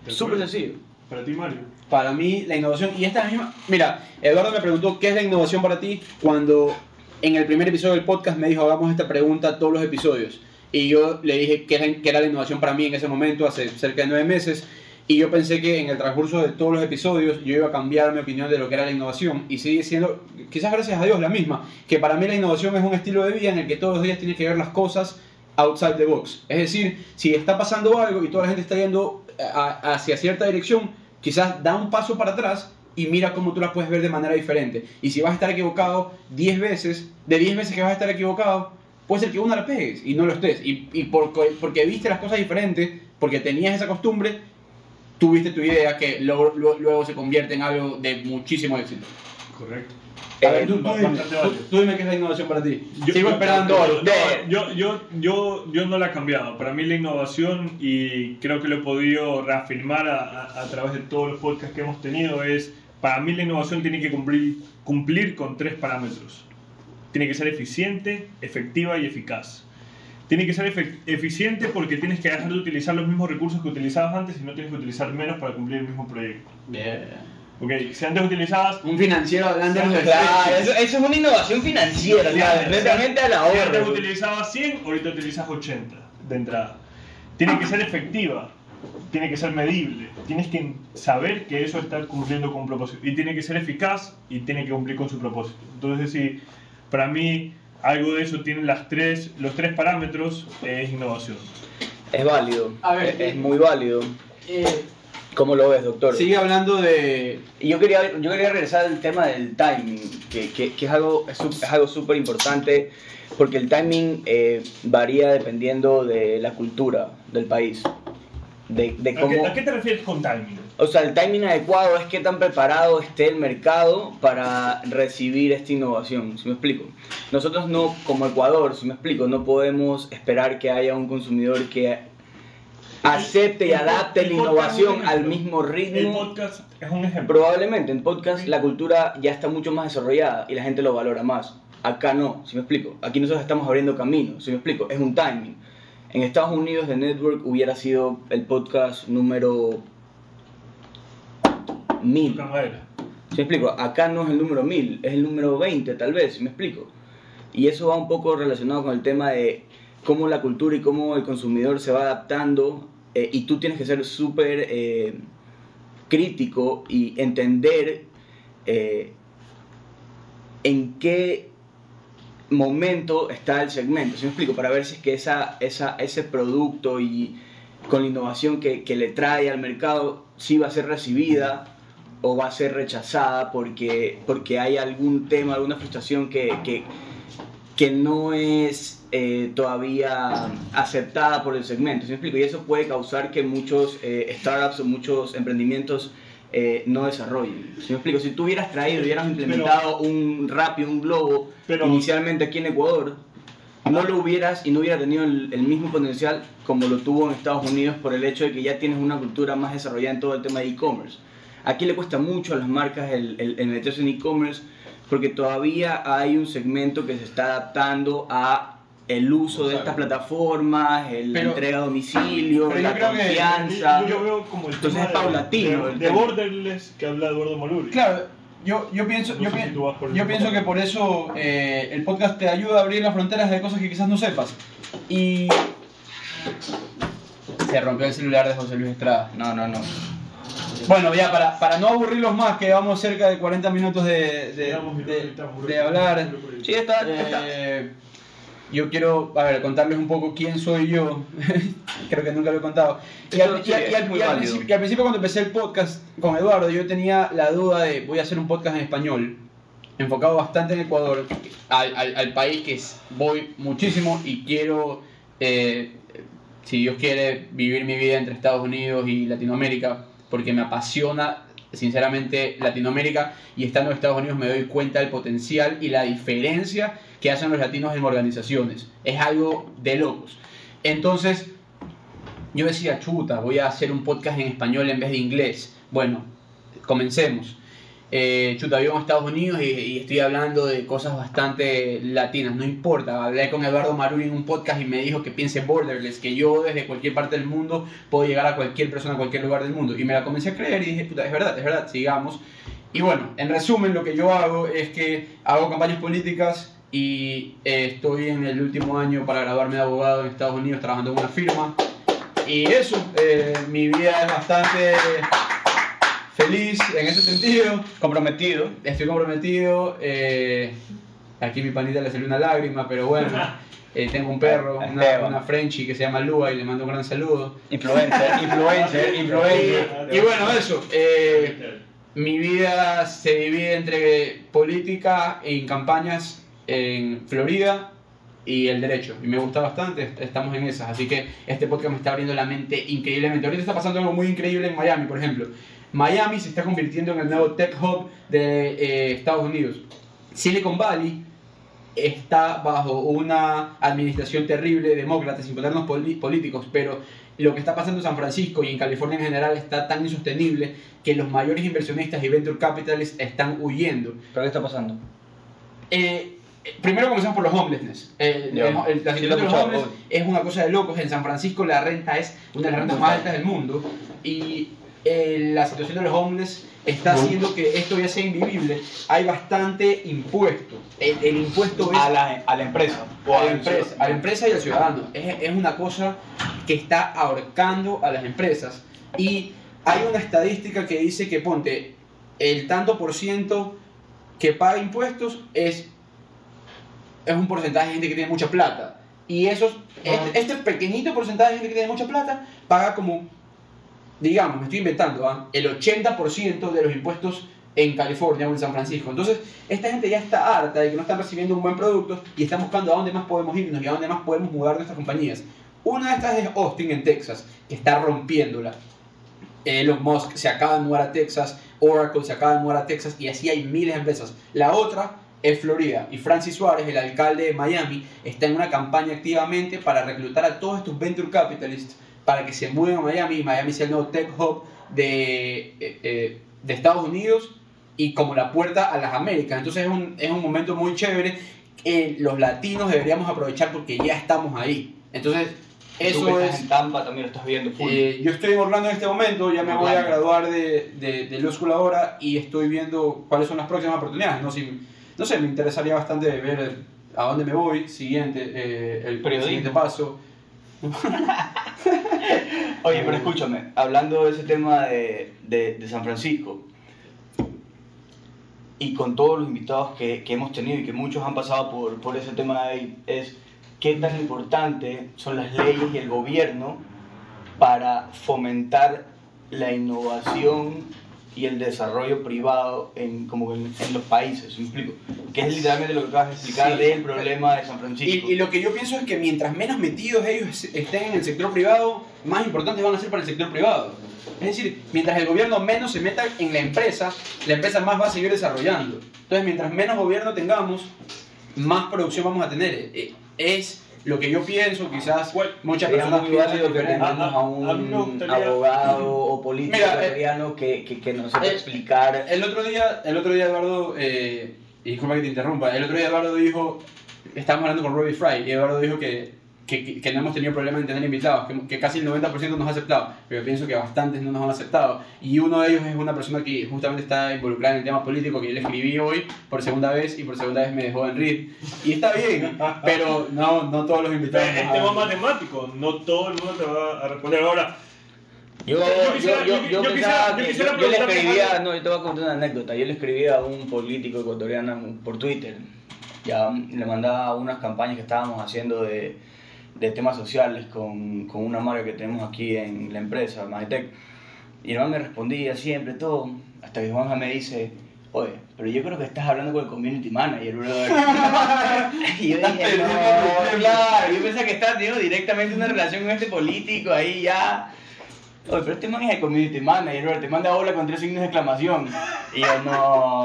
Súper sencillo. Para ti, Mario. Para mí, la innovación, y esta es la misma. Mira, Eduardo me preguntó qué es la innovación para ti cuando en el primer episodio del podcast me dijo hagamos esta pregunta a todos los episodios. Y yo le dije qué era la innovación para mí en ese momento, hace cerca de nueve meses. Y yo pensé que en el transcurso de todos los episodios yo iba a cambiar mi opinión de lo que era la innovación. Y sigue siendo, quizás gracias a Dios, la misma. Que para mí la innovación es un estilo de vida en el que todos los días tienes que ver las cosas outside the box. Es decir, si está pasando algo y toda la gente está yendo hacia cierta dirección, quizás da un paso para atrás y mira cómo tú las puedes ver de manera diferente. Y si vas a estar equivocado 10 veces, de 10 veces que vas a estar equivocado, puede ser que una la pegues y no lo estés. Y, y porque, porque viste las cosas diferentes, porque tenías esa costumbre, tuviste tu idea que luego, luego, luego se convierte en algo de muchísimo éxito. Correcto. A ver, tú, tú dime, bastante válido. tú- tú dime qué es la innovación para ti. Yo- Sigo esperando. yo, yo, yo, yo no la he cambiado. Para mí la innovación, y creo que lo he podido reafirmar a, a- a través de todos los podcasts que hemos tenido, es, para mí la innovación tiene que cumplir, cumplir con tres parámetros. Tiene que ser eficiente, efectiva y eficaz. Tiene que ser eficiente porque tienes que dejar de utilizar los mismos recursos que utilizabas antes y no tienes que utilizar menos para cumplir el mismo proyecto. Bien. Ok, si antes utilizabas Un financiero hablando de Claro, efectos. eso, eso es una innovación financiera, claro, netamente al Si antes utilizabas 100, ahorita utilizas 80 de entrada. Tiene que ser efectiva, tiene que ser medible, tienes que saber que eso está cumpliendo con un propósito. Y tiene que ser eficaz y tiene que cumplir con su propósito. Entonces, sí, para mí, algo de eso tiene las tres, los tres parámetros, eh, es innovación. Es válido, A ver, es, es muy válido. Eh, ¿Cómo lo ves, doctor? sigue hablando de. Y yo quería, yo quería regresar al tema del timing, que, que, que es algo es, algo súper importante, porque el timing eh, varía dependiendo de la cultura del país. De, de ¿A qué, cómo... a qué te refieres con timing? O sea, el timing adecuado es qué tan preparado esté el mercado para recibir esta innovación, ¿sí me explico? Nosotros no, como Ecuador, si me explico, no podemos esperar que haya un consumidor que acepte y El- el- adapte el la innovación al mismo El ritmo. podcast es un ejemplo. Probablemente en podcast la cultura ya está mucho más desarrollada y la gente lo valora más. Acá no, si me explico. Aquí nosotros estamos abriendo caminos, si me explico. Es un timing. En Estados Unidos The Network hubiera sido el podcast número mil. Camarera. ¿Sí me explico? Acá no es el número 1000, es el número 20 tal vez, ¿sí me explico? Y eso va un poco relacionado con el tema de cómo la cultura y cómo el consumidor se va adaptando eh, y tú tienes que ser súper eh, crítico y entender eh, en qué momento está el segmento, ¿sí me explico? Para ver si es que esa, esa, ese producto y con la innovación que, que le trae al mercado sí va a ser recibida o va a ser rechazada porque, porque hay algún tema, alguna frustración que, que, que no es eh, todavía aceptada por el segmento. ¿sí me explico? Y eso puede causar que muchos eh, startups o muchos emprendimientos eh, no desarrollen. ¿sí me explico? Si tú hubieras traído, hubieras implementado un Rappi, un Globo, Pero- inicialmente aquí en Ecuador, no lo hubieras y no hubiera tenido el, el mismo potencial como lo tuvo en Estados Unidos por el hecho de que ya tienes una cultura más desarrollada en todo el tema de e-commerce. Aquí le cuesta mucho a las marcas el, el- el meterse en e-commerce porque todavía hay un segmento que se está adaptando a el uso de estas plataformas, el- la Pero- entrega a domicilio, la creo que- confianza. Yo, yo veo como el Entonces tema es paulatino de, de, tema. Borderless que habla Eduardo Moluri. Claro, yo, yo pienso, No yo, pi- yo pienso que por eso eh, el podcast te ayuda a abrir las fronteras de cosas que quizás no sepas. Y se rompió el celular de José Luis Estrada. No, no, no. Bueno, ya para, para no aburrirlos más, que vamos cerca de 40 minutos de, de, de- hablar. Sí, está, está. Eh, yo quiero, a ver, contarles un poco quién soy yo. [LAUGHS] Creo que nunca lo he contado. Y al, Eso sí, y al- es y al- muy y al válido. principio, y al principio cuando empecé el podcast con Eduardo, yo tenía la duda de voy a hacer un podcast en español, enfocado bastante en Ecuador, al, al- al país que voy muchísimo y quiero, eh, si Dios quiere, vivir mi vida entre Estados Unidos y Latinoamérica, porque me apasiona sinceramente Latinoamérica y estando en Estados Unidos me doy cuenta del potencial y la diferencia que hacen los latinos en organizaciones. Es algo de locos. Entonces, yo decía, chuta, voy a hacer un podcast en español en vez de inglés. Bueno, comencemos. Eh, chuta, vivo en Estados Unidos y, estoy hablando de cosas bastante latinas, no importa. Hablé con Eduardo Maruri en un podcast y me dijo que piense borderless, que yo desde cualquier parte del mundo puedo llegar a cualquier persona, a cualquier lugar del mundo. Y me la comencé a creer y dije, puta, es verdad, es verdad, sigamos. Y bueno, en resumen, lo que yo hago es que hago campañas políticas y eh, estoy en el último año para graduarme de abogado en Estados Unidos trabajando en una firma. Y eso, eh, mi vida es bastante feliz en ese sentido. Comprometido. Estoy comprometido. eh, aquí mi panita le salió una lágrima, pero bueno. eh, tengo un perro, una, Esteban. una Frenchie que se llama Lua y le mando un gran saludo. Influencer, influencer, [LAUGHS] influencer. Y bueno, eso. eh, mi vida se divide entre política y campañas en Florida y el derecho. Y me gusta bastante, estamos en esas. Así que este podcast me está abriendo la mente increíblemente. Ahorita está pasando algo muy increíble en Miami, por ejemplo. Miami se está convirtiendo en el nuevo tech hub de eh, Estados Unidos. Silicon Valley está bajo una administración terrible, demócrata, sin ponernos políticos, pero lo que está pasando en San Francisco y en California en general está tan insostenible que los mayores inversionistas y venture capitalists están huyendo. ¿Pero qué está pasando? Eh, eh, primero comenzamos por los homelessness. El- el- el- la situación de los homeless es una cosa de locos. En San Francisco la renta es una de las rentas más altas del mundo y eh, la situación de los homeless está haciendo que esto ya sea invivible. Hay bastante impuesto. El, el impuesto es A la, a la empresa. a la, empresa, a la empresa y al ciudadano. Es, es una cosa que está ahorcando a las empresas. Y hay una estadística que dice que ponte el tanto por ciento que paga impuestos es, es un porcentaje de gente que tiene mucha plata. Y esos, este, este pequeñito porcentaje de gente que tiene mucha plata paga como, digamos, me estoy inventando, ¿ah? el 80% de los impuestos en California o en San Francisco. Entonces, esta gente ya está harta de que no están recibiendo un buen producto y están buscando a dónde más podemos irnos y a dónde más podemos mudar nuestras compañías. Una de estas es Austin, en Texas, que está rompiéndola. Elon Musk se acaba de mudar a Texas, Oracle se acaba de mudar a Texas y así hay miles de empresas. La otra es Florida y Francis Suárez, el alcalde de Miami, está en una campaña activamente para reclutar a todos estos venture capitalists para que se muden a Miami Miami sea el nuevo tech hub de, eh, eh, de Estados Unidos y como la puerta a las Américas. Entonces es un, es un momento muy chévere que los latinos deberíamos aprovechar porque ya estamos ahí. Entonces Tú eso estás es... en Tampa también lo estás viendo. Eh, yo estoy en Orlando en este momento, ya me voy a graduar de, de, de School ahora y estoy viendo cuáles son las próximas oportunidades. No, Si- no sé, me interesaría bastante ver a dónde me voy, siguiente, eh, el Periodismo. siguiente paso. [LAUGHS] Oye, pero escúchame, hablando de ese tema de, de, San Francisco y con todos los invitados que, que hemos tenido y que muchos han pasado por, por ese tema ahí, es qué tan importante son las leyes y el gobierno para fomentar la innovación y el desarrollo privado en, como en, en los países, ¿me explico? Que es literalmente lo que acabas de explicar Sí. del problema de San Francisco. Y, y lo que yo pienso es que mientras menos metidos ellos estén en el sector privado, más importantes van a ser para el sector privado. Es decir, mientras el gobierno menos se meta en la empresa, la empresa más va a seguir desarrollando. Entonces, mientras menos gobierno tengamos, más producción vamos a tener. Eh, Es lo que yo pienso, quizás Bueno, muchas personas muy válido que tengamos A- un gustaría- abogado o político Mira, eh, que, que, que nos sepa eh, explicar. El otro día, el otro día Eduardo, eh, y disculpa que te interrumpa, el otro día Eduardo dijo, estábamos hablando con Robbie Fry, y Eduardo dijo que, que, que- que no hemos tenido problema en tener invitados, que, que casi el 90% nos ha aceptado, pero yo pienso que bastantes no nos han aceptado. Y uno de ellos es una persona que justamente está involucrada en el tema político, que yo le escribí hoy por segunda vez, y por segunda vez me dejó en read. Y está bien, pero no, no todos los invitados. Es tema matemático, no todo el mundo te va a responder. Ahora, Yo, Yo yo, quisiera- yo, yo- yo yo pensaba yo que le escribía, no, yo te voy a contar una anécdota. Yo le escribía a un político ecuatoriano por Twitter. Ya le mandaba unas campañas que estábamos haciendo de, de temas sociales con, con una marca que tenemos aquí en la empresa, Magitech. Y el man me respondía siempre todo, hasta que Juanja me dice, oye, pero yo creo que estás hablando con el community manager, brother. [LAUGHS] y yo dije, no, tiempo". claro, yo pensaba que estás teniendo directamente una relación con este político ahí ya. Oye, pero este man es el community manager, brother, te manda hola con tres signos de exclamación. Y yo no.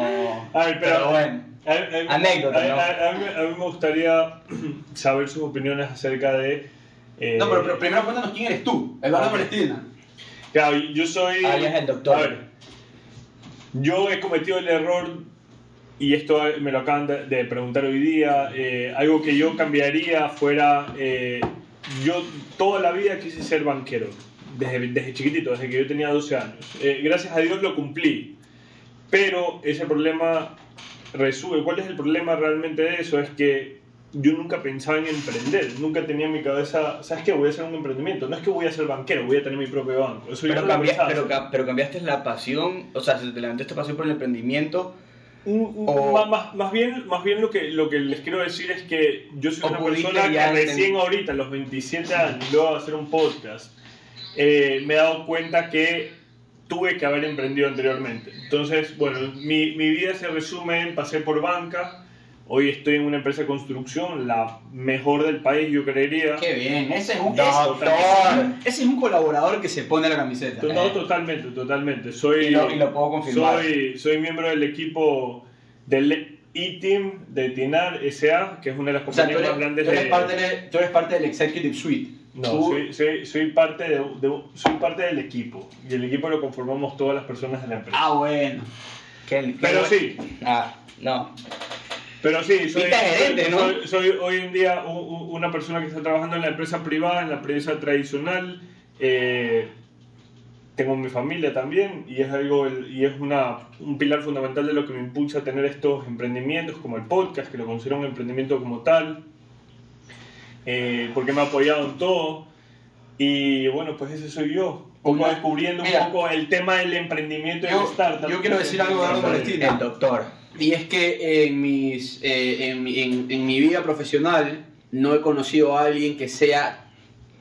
A ver, pero- bueno. A- a- Anécdota, a- ¿no? a- a mí, a mí me gustaría [CLEARS THROAT] saber sus opiniones acerca de. eh, No, pero, pero primero cuéntanos quién eres tú, Eduardo Ok. Palestina. Claro, yo soy. Ah, ya es el doctor. A ver, yo he cometido el error, y esto me lo acaban de, de preguntar hoy día, eh, algo que yo cambiaría fuera. eh, yo toda la vida quise ser banquero, desde, desde chiquitito, desde que yo tenía 12 años. Eh, gracias a Dios lo cumplí, pero ese problema resume. ¿Cuál es el problema realmente de eso? Es que yo nunca pensaba en emprender, nunca tenía en mi cabeza, ¿sabes qué? Voy a hacer un emprendimiento. No es que voy a ser banquero, voy a tener mi propio banco. Eso Pero, pero, pero cambiaste la pasión, o sea, se te levantó esta pasión por el emprendimiento. Un- un- O- más, más- bien, más bien lo, que, lo que les quiero decir es que yo soy una persona que recién ahorita, a los 27 años, luego de hacer un podcast, eh, me he dado cuenta que tuve que haber emprendido anteriormente. Entonces, bueno, mi, mi vida se resume en pasé por banca, hoy estoy en una empresa de construcción, la mejor del país, yo creería. Qué bien, ese es un, Doctor. ese- es un colaborador que se pone la camiseta. No, totalmente, totalmente. Soy, Y lo- y lo puedo confirmar. Soy, soy miembro del equipo del E-Team de Tinar SA, que es una de las O sea, compañías eres, más grandes tú eres de... parte de- tú eres parte del Executive Suite. No, Tú- soy, soy, soy parte de, de- soy parte del equipo. Y el equipo lo conformamos todas las personas de la empresa. Ah, bueno. ¿Qué- qué- Pero sí, Ah, no. pero sí, soy, gerente, soy- ¿no? soy- soy hoy en día una persona que está trabajando en la empresa privada, en la empresa tradicional. eh, tengo mi familia también y es algo y es una, un pilar fundamental de lo que me impulsa a tener estos emprendimientos como el podcast, que lo considero un emprendimiento como tal, eh, porque me ha apoyado en todo. Y bueno, pues ese soy yo, un poco descubriendo mira, un poco el tema del emprendimiento y el startup. yo quiero decir algo de Eduardo Palestina. El doctor. Y es que en, mis, eh, en, mi- en- en mi vida profesional no he conocido a alguien que sea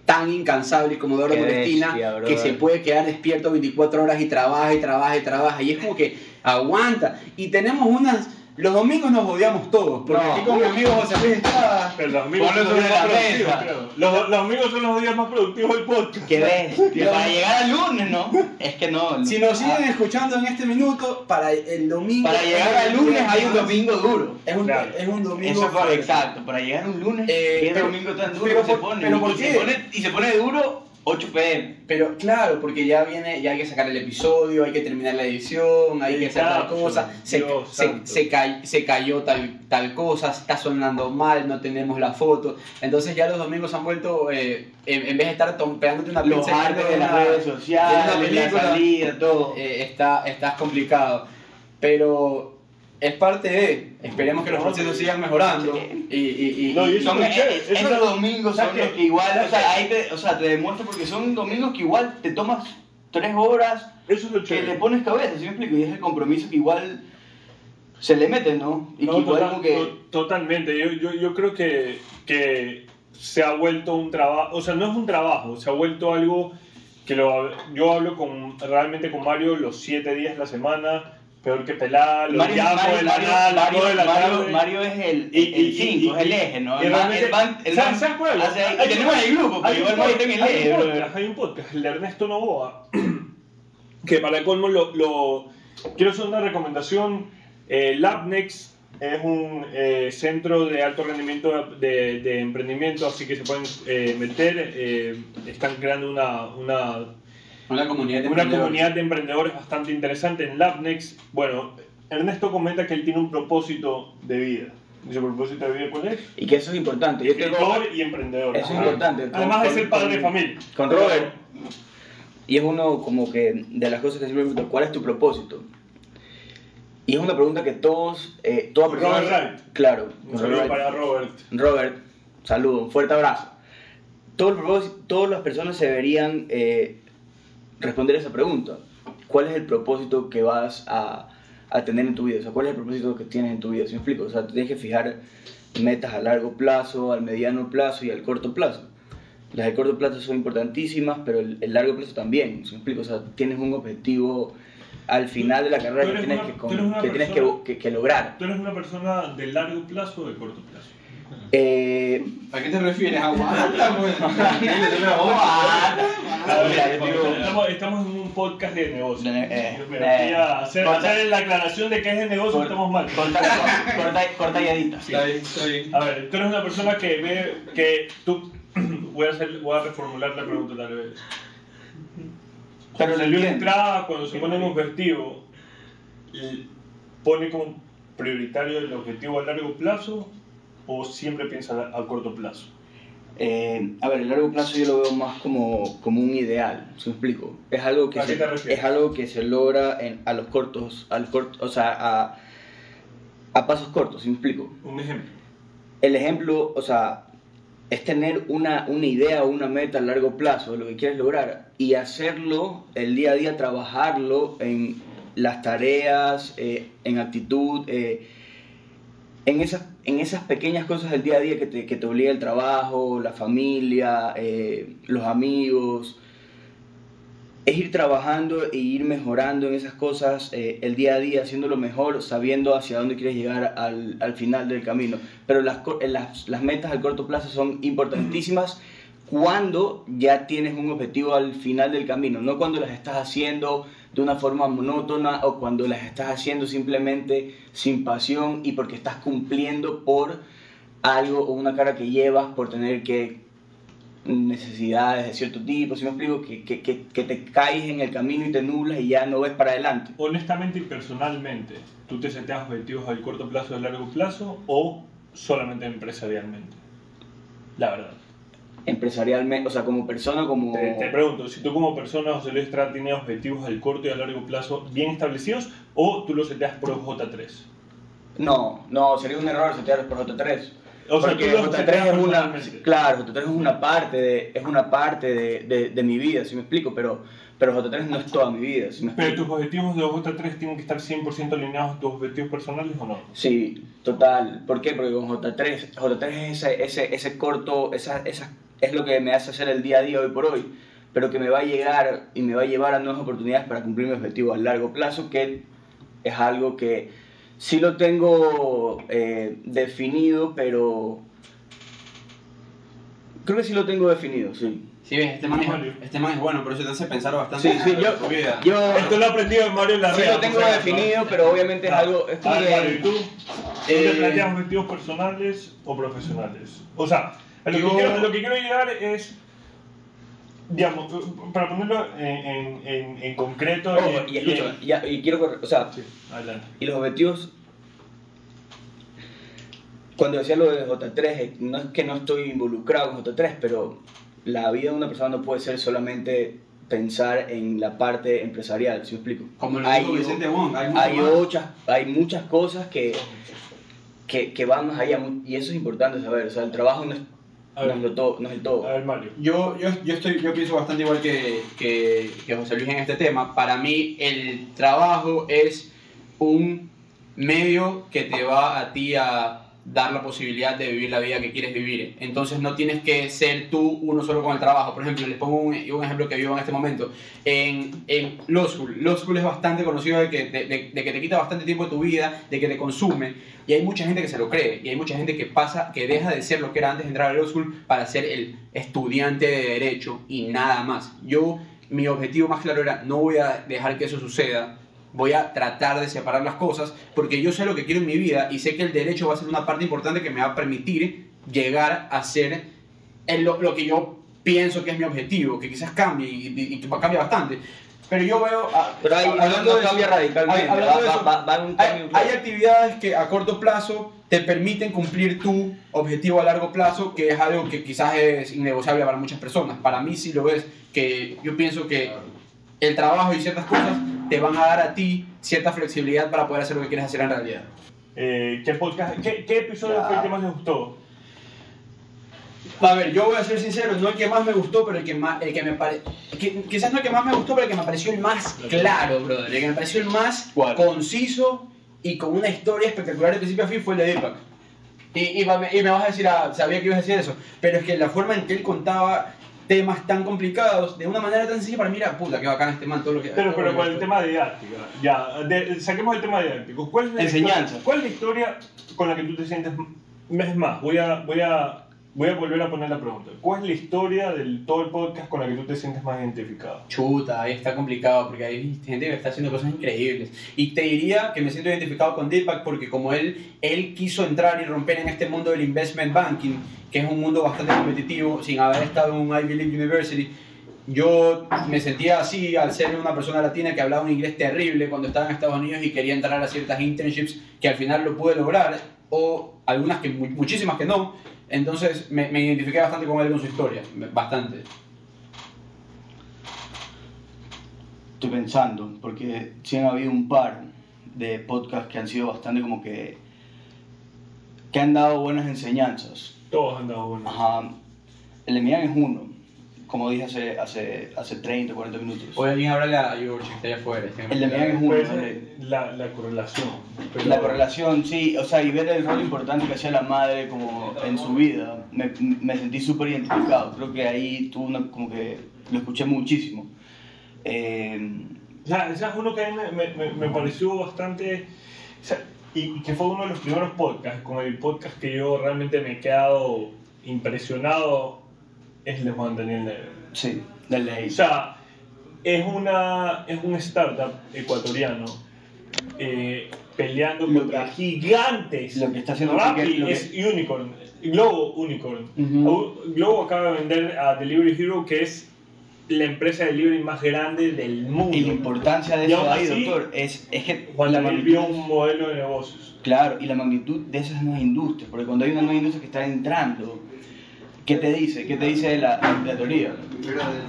tan incansable como Eduardo bestia, que se puede quedar despierto 24 horas y trabaja y trabaja y trabaja. Y es como que aguanta. Y tenemos unas Los domingos nos odiamos todos, porque No. aquí con mi amigo José Luis Estrada, Pero los Ponlo son los sobre días más la productivos, creo. Los, los amigos son los días más productivos del podcast. Qué bestia. Para llegar al lunes, ¿no? Es que no. si nos siguen Ah, escuchando en este minuto, para el domingo... para llegar al lunes hay un domingo duro. Es un, Claro. es un domingo... Eso fue fuerte. exacto. Para llegar a un lunes, Eh, ¿qué pero- domingo tan duro pero se por- pone? pero Y ¿por se qué? pone- y se pone duro 8 pm. Pero claro, porque ya viene, ya hay que sacar el episodio, hay que terminar la edición, hay que hacer tal cosa, se, se, se, se cayó tal, tal cosa, está sonando mal, no tenemos la foto. Entonces ya los domingos han vuelto, eh, en, en vez de estar tom- pegándote una Los pizza de una- las redes de sociales, una la película, salida, todo. eh, está, está complicado. Pero es parte de, esperemos que los procesos sigan mejorando. Y, y, y- No, y Son, es eso esos es- domingos son ¿sabes los que igual, o ¿sabes sea, ahí te, o sea, te demuestra porque son domingos que igual te tomas 3 horas Eso es lo que le pones cabeza, ¿sí me explico? Y es el compromiso que igual se le mete, ¿no? Y No, que igual total- como que... to- totalmente. Yo, yo, yo creo que, que se ha vuelto un trabajo, o sea, no es un trabajo, se ha vuelto algo que lo, yo hablo con, realmente con Mario los siete días de la semana, peor que pelar, Mario, Mario, de la Mario, Mario, dos de la Mario- tarde. Mario es el Y- y- y- 5, y- es el eje, ¿no? El man- el man- el ¿sabes- man sabes cuál tenemos un- el grupo, pero igual Mario el eje, hay un podcast, el de Ernesto Novoa, [CLEARS THROAT] que para el colmo lo, lo- quiero hacer una recomendación. Eh, Labnex es un eh, centro de alto rendimiento de, de emprendimiento, así que se pueden eh, meter. están creando una, una, una comunidad de una emprendedores. comunidad de emprendedores bastante interesante en Labnex. Bueno, Ernesto comenta que él tiene un propósito de vida. ¿Y su propósito de vida cuál es? Y que eso es importante. Yo tengo y emprendedor. Eso es importante. Con- Además de con- ser padre con- de familia. con Robert. Y es uno como que de las cosas que siempre me pregunto, ¿cuál es tu propósito? Y es una pregunta que todos, eh, toda Con persona... Robert Wright. Claro, Un saludo Robert. para Robert. Robert, saludo, un fuerte abrazo. Todo el propósito- todas las personas se deberían eh, responder esa pregunta. ¿Cuál es el propósito que vas a, a tener en tu vida? O sea, ¿cuál es el propósito que tienes en tu vida? ¿Sí me explico? O sea, tú tienes que fijar metas a largo plazo, al mediano plazo y al corto plazo. Las de corto plazo son importantísimas, pero el, el largo plazo también. ¿Sí me explico? O sea, tienes un objetivo al final de la carrera que tienes, una- que, que, tienes que, que- que lograr. ¿Tú eres una persona de largo plazo o de corto plazo? Eh, ¿A qué te refieres? Aguanta, pues. [LAUGHS] Yo Estamos, estamos en un podcast de negocio. Eh, eh, Me eh. hacer, Corta- hacer la aclaración de que es de negocio Corta- estamos mal. Corta, corta, corta y edita. sí. Está bien, está bien. A ver, tú eres una persona que ve que tú... [CLEARS THROAT] Voy a, hacer, voy a reformular la pregunta tal vez. Pero Luis entiendo. Estrada, cuando se pone un objetivo, y pone como prioritario el objetivo a largo plazo o siempre piensa a, corto plazo? Eh, a ver, el largo plazo yo lo veo más como, como un ideal, ¿se me explico? Es algo que, ¿A qué se, es algo que se logra en, a los cortos, a los cortos, o sea, a, a pasos cortos, ¿se me explico? Un ejemplo. El ejemplo, o sea, es tener una, una idea o una meta a largo plazo de lo que quieres lograr y hacerlo el día a día, trabajarlo en las tareas, eh, en actitud, eh, en, esas, en esas pequeñas cosas del día a día que te, que te obliga el trabajo, la familia, eh, los amigos. Es ir trabajando e ir mejorando en esas cosas eh, el día a día, haciéndolo mejor, sabiendo hacia dónde quieres llegar al, al final del camino. Pero las, eh, las, las metas al corto plazo son importantísimas cuando ya tienes un objetivo al final del camino, no cuando las estás haciendo de una forma monótona o cuando las estás haciendo simplemente sin pasión y porque estás cumpliendo por algo o una cara que llevas por tener que necesidades de cierto tipo, si me explico, que, que, que, te caes en el camino y te nublas y ya no ves para adelante. Honestamente y personalmente, ¿tú te seteas objetivos al corto plazo o a largo plazo o solamente empresarialmente? La verdad. Empresarialmente, o sea, como persona, como... Te, te pregunto, si tú como persona, José Luis Estrada, tienes objetivos al corto y a largo plazo bien establecidos o tú los seteas por J3? No, no, sería un error setearlos por J3. O sea, Porque tú los J3 seteas es una, claro, J3 es una parte de, es una parte de, de, de mi vida, si me explico, pero, pero J3 no es toda mi vida, si me Pero explico. tus objetivos de J3 tienen que estar 100% alineados a tus objetivos personales o no? Sí, total. ¿Por qué? Porque con J3, J3 es ese, ese, ese corto, esa, esa, es lo que me hace hacer el día a día hoy por hoy, pero que me va a llegar y me va a llevar a nuevas oportunidades para cumplir mi objetivo a largo plazo, que es algo que sí lo tengo eh, definido, pero creo que sí lo tengo definido, sí. Sí, ves, este man, es, este man es bueno, pero eso te hace pensar bastante Sí, sí, en yo, tu vida. yo Esto lo he aprendido de Mario Larrea. sí lo tengo definido, pero obviamente es algo, es como A ver, Mario, ¿y que, tú? ¿Tú Eh, te planteas objetivos personales o profesionales? O sea, lo, Yo- que quiero, lo que quiero llegar es, digamos, para ponerlo en, en, en, concreto. en- y escúchame, ya- y quiero, o sea, Sí, adelante. y los objetivos, cuando decía lo de J3, eh, no es que no estoy involucrado con J3, pero la vida de una persona no puede ser solamente pensar en la parte empresarial, ¿sí me explico? Como lo Hay- dijo Vicente Wong, hay hay, muchas, hay muchas cosas que, que, que van más allá y eso es importante saber, o sea, el trabajo no es, A no ver. es, lo todo, no es el todo. A ver, Mario. Yo, yo, yo, estoy, yo pienso bastante igual que, que, que José Luis en este tema. Para mí el trabajo es un medio que te va a ti a dar la posibilidad de vivir la vida que quieres vivir. Entonces no tienes que ser tú uno solo con el trabajo. Por ejemplo, les pongo un, ejemplo que vivo en este momento. En, en Law School. Law School es bastante conocido de que te quita bastante tiempo de tu vida, de que te consume. Y hay mucha gente que se lo cree. Y hay mucha gente que pasa, que deja de ser lo que era antes de entrar a Law School para ser el estudiante de Derecho y nada más. Yo, mi objetivo más claro era, no voy a dejar que eso suceda. Voy a tratar de separar las cosas porque yo sé lo que quiero en mi vida y sé que el derecho va a ser una parte importante que me va a permitir llegar a ser el- lo, lo que yo pienso que es mi objetivo, que quizás cambie y, y- y cambia bastante. Pero yo veo... a- Pero hay, hablando no de cambia eso- radicalmente, hablando va, de eso, va, va un hay, hay actividades que a corto plazo te permiten cumplir tu objetivo a largo plazo, que es algo que quizás es innegociable para muchas personas. Para mí sí lo es, que yo pienso que el trabajo y ciertas cosas te van a dar a ti cierta flexibilidad para poder hacer lo que quieres hacer en realidad. Eh, ¿qué, podcast, qué, ¿Qué episodio Ya. fue el que más les gustó? A ver, yo voy a ser sincero, no el que más me gustó, pero el que más, el que me pare... que- quizás no el que más me gustó, pero el que me pareció el más claro, brother. El que me pareció el más ¿Cuál? conciso y con una historia espectacular de principio a fin fue el de Deepak. Y, y, y me vas a decir, ah, sabía que ibas a decir eso, pero es que la forma en que él contaba temas tan complicados de una manera tan sencilla para mí era puta, que bacán este man, todo lo que... Pero, pero con el tema de didáctica, ya, de- saquemos el tema didáctico. ¿Cuál es la Enseñanza. Historia, ¿Cuál es la historia con la que tú te sientes? Es más, voy a, voy a, voy a volver a poner la pregunta. ¿Cuál es la historia del todo el podcast con la que tú te sientes más identificado? Chuta, ahí está complicado porque hay gente que está haciendo cosas increíbles. Y te diría que me siento identificado con Deepak porque como él, él quiso entrar y romper en este mundo del investment banking, que es un mundo bastante competitivo, sin haber estado en un Ivy League University, yo me sentía así al ser una persona latina que hablaba un inglés terrible cuando estaba en Estados Unidos y quería entrar a ciertas internships que al final lo pude lograr, o algunas que mu- muchísimas que no. Entonces me, me identifiqué bastante con él con su historia, bastante. Estoy pensando, porque sí han habido un par de podcasts que han sido bastante como que. que han dado buenas enseñanzas. Todos han dado buenos. Ajá. El de Mian es uno, como dije hace, hace, hace 30, 40 minutos. Oye, alguien háblale a George, que está allá afuera. El de Mian es uno. Ser la, la correlación. pero- La correlación, sí, o sea, y ver el rol importante que hacía la madre como en su vida, me, me sentí súper identificado. Creo que ahí tuvo una, como que lo escuché muchísimo. Eh, O sea, ese es uno que a mí me, me- me- me pareció bastante... o sea, y, y que fue uno de los primeros podcasts, con el podcast que yo realmente me he quedado impresionado, es de Juan Daniel Negre. sí, de O ley. sea, es, una, es un startup ecuatoriano eh, peleando Lo contra que- gigantes. lo que está haciendo Rappi que- es Unicorn, Globo Unicorn. Ujú. Globo acaba de vender a Delivery Hero, que es la empresa de delivery más grande del mundo. Y la importancia de Y eso ahí, así, doctor, es, es que Juan la magnitud, vio un modelo de negocios. claro, y la magnitud de esas nuevas industrias, porque cuando hay una nueva industria que está entrando, ¿qué te dice? ¿Qué te dice la, la teoría?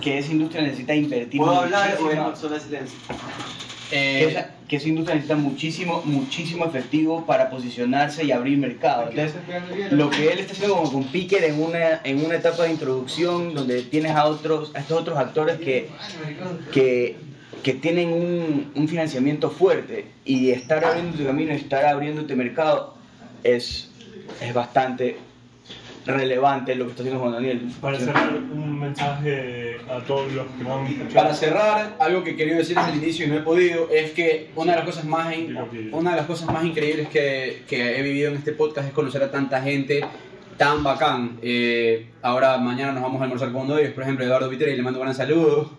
Que esa industria necesita invertir ¿Puedo hablar o muchísimo- es solo silencio? que, esa, que esa industria necesita muchísimo, muchísimo efectivo para posicionarse y abrir mercado. Entonces, lo que él está haciendo como con Piquer en una, en una etapa de introducción donde tienes a otros a estos otros actores que, que, que tienen un, un financiamiento fuerte y estar abriendo tu camino estar abriéndote mercado es, es bastante relevante lo que está haciendo Juan Daniel. Para cerrar, un mensaje a todos los que han escuchado. Para cerrar, algo que quería decir desde el inicio y no he podido, es que una de las cosas más, in- una de las cosas más increíbles que, que he vivido en este podcast es conocer a tanta gente tan bacán. Eh, ahora mañana nos vamos a almorzar con uno de ellos, por ejemplo, Eduardo Viteri, le mando un gran saludo.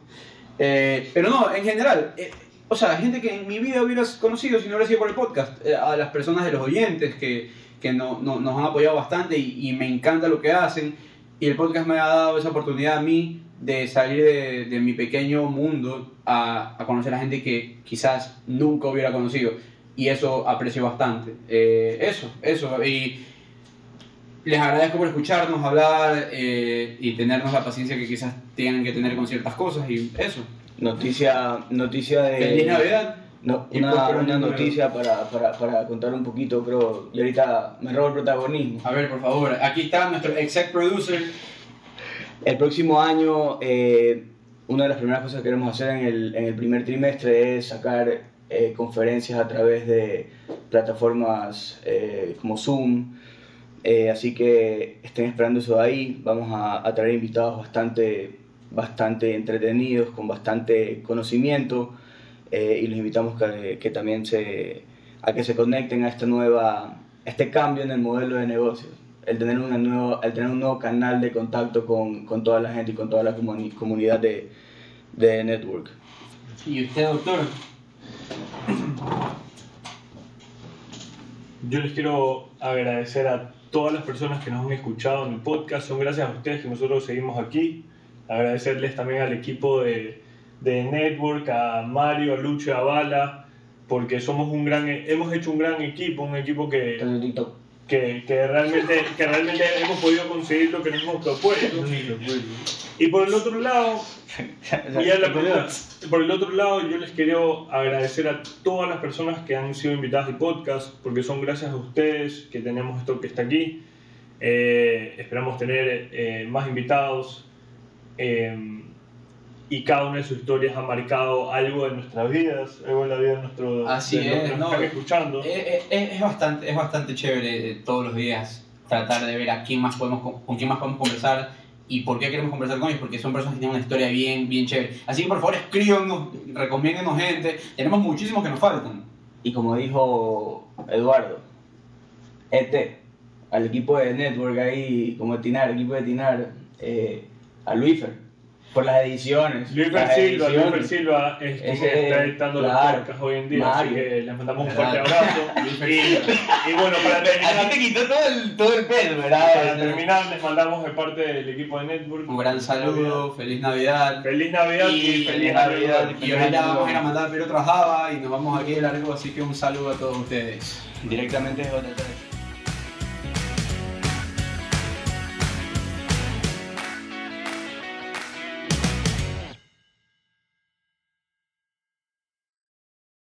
Eh, pero no, en general, eh, o sea, gente que en mi vida hubieras conocido si no hubiera sido por el podcast, eh, a las personas de los oyentes que, que no- no- nos han apoyado bastante y, y me encanta lo que hacen. Y el podcast me ha dado esa oportunidad a mí de salir de, de mi pequeño mundo a, a conocer a gente que quizás nunca hubiera conocido. Y eso aprecio bastante. Eh, eso, eso. Y les agradezco por escucharnos, hablar eh, y tenernos la paciencia que quizás tienen que tener con ciertas cosas. Y eso. Noticia, noticia de... Feliz Navidad. No, una, una noticia para, para, para contar un poquito, creo, y ahorita me robo el protagonismo. A ver, por favor. Aquí está nuestro exec producer. El próximo año, eh, una de las primeras cosas que queremos hacer en el, en el primer trimestre es sacar eh, conferencias a través de plataformas eh, como Zoom. Así que estén esperando eso de ahí. Vamos a, a traer invitados bastante, bastante entretenidos, con bastante conocimiento. Eh, y los invitamos que, que también se, a que se conecten a esta nueva, este cambio en el modelo de negocios el tener, una nueva, el tener un nuevo canal de contacto con, con toda la gente y con toda la comuni- comunidad de, de Network. ¿Y usted, doctor? Yo les quiero agradecer a todas las personas que nos han escuchado en el podcast. Son gracias a ustedes que nosotros seguimos aquí. Agradecerles también al equipo de, de Network, a Mario, a Lucho y a Bala, porque somos un gran, hemos hecho un gran equipo, un equipo que, que, que realmente, que realmente hemos podido conseguir lo que nos hemos propuesto. Y por el otro lado, y la pregunta, por el otro lado, yo les quiero agradecer a todas las personas que han sido invitadas al podcast, porque son gracias a ustedes que tenemos esto que está aquí. Eh, esperamos tener eh, más invitados eh, y cada una de sus historias ha marcado algo de nuestras vidas, algo en la vida de nuestros Así de que es, nos no, están escuchando. Eh, eh, eh, Es, bastante, es bastante chévere todos los días tratar de ver a quién más podemos, con, quién más podemos conversar y por qué queremos conversar con ellos, porque son personas que tienen una historia bien, bien chévere. Así que por favor escríbanos, recomiéndenos gente, tenemos muchísimos que nos faltan. Y como dijo Eduardo, ET, al equipo de Network ahí, como Tinar, equipo de Tinar, eh, a Luifer, por las ediciones. Luis las Silva, Luis. Silva es quien Ese- está editando los claro, podcasts hoy en día, así que les mandamos un Verdad. fuerte abrazo. [LAUGHS] y, y bueno, para terminar, quitó todo el, todo el peso, para terminar, les mandamos de parte del equipo de Network Un gran saludo, feliz Navidad. Feliz Navidad y, Y feliz Navidad. Navidad. Y ahorita vamos a ir a mandar Pedro Trabajaba y nos vamos aquí de largo, así que un saludo a todos ustedes. Directamente de JT.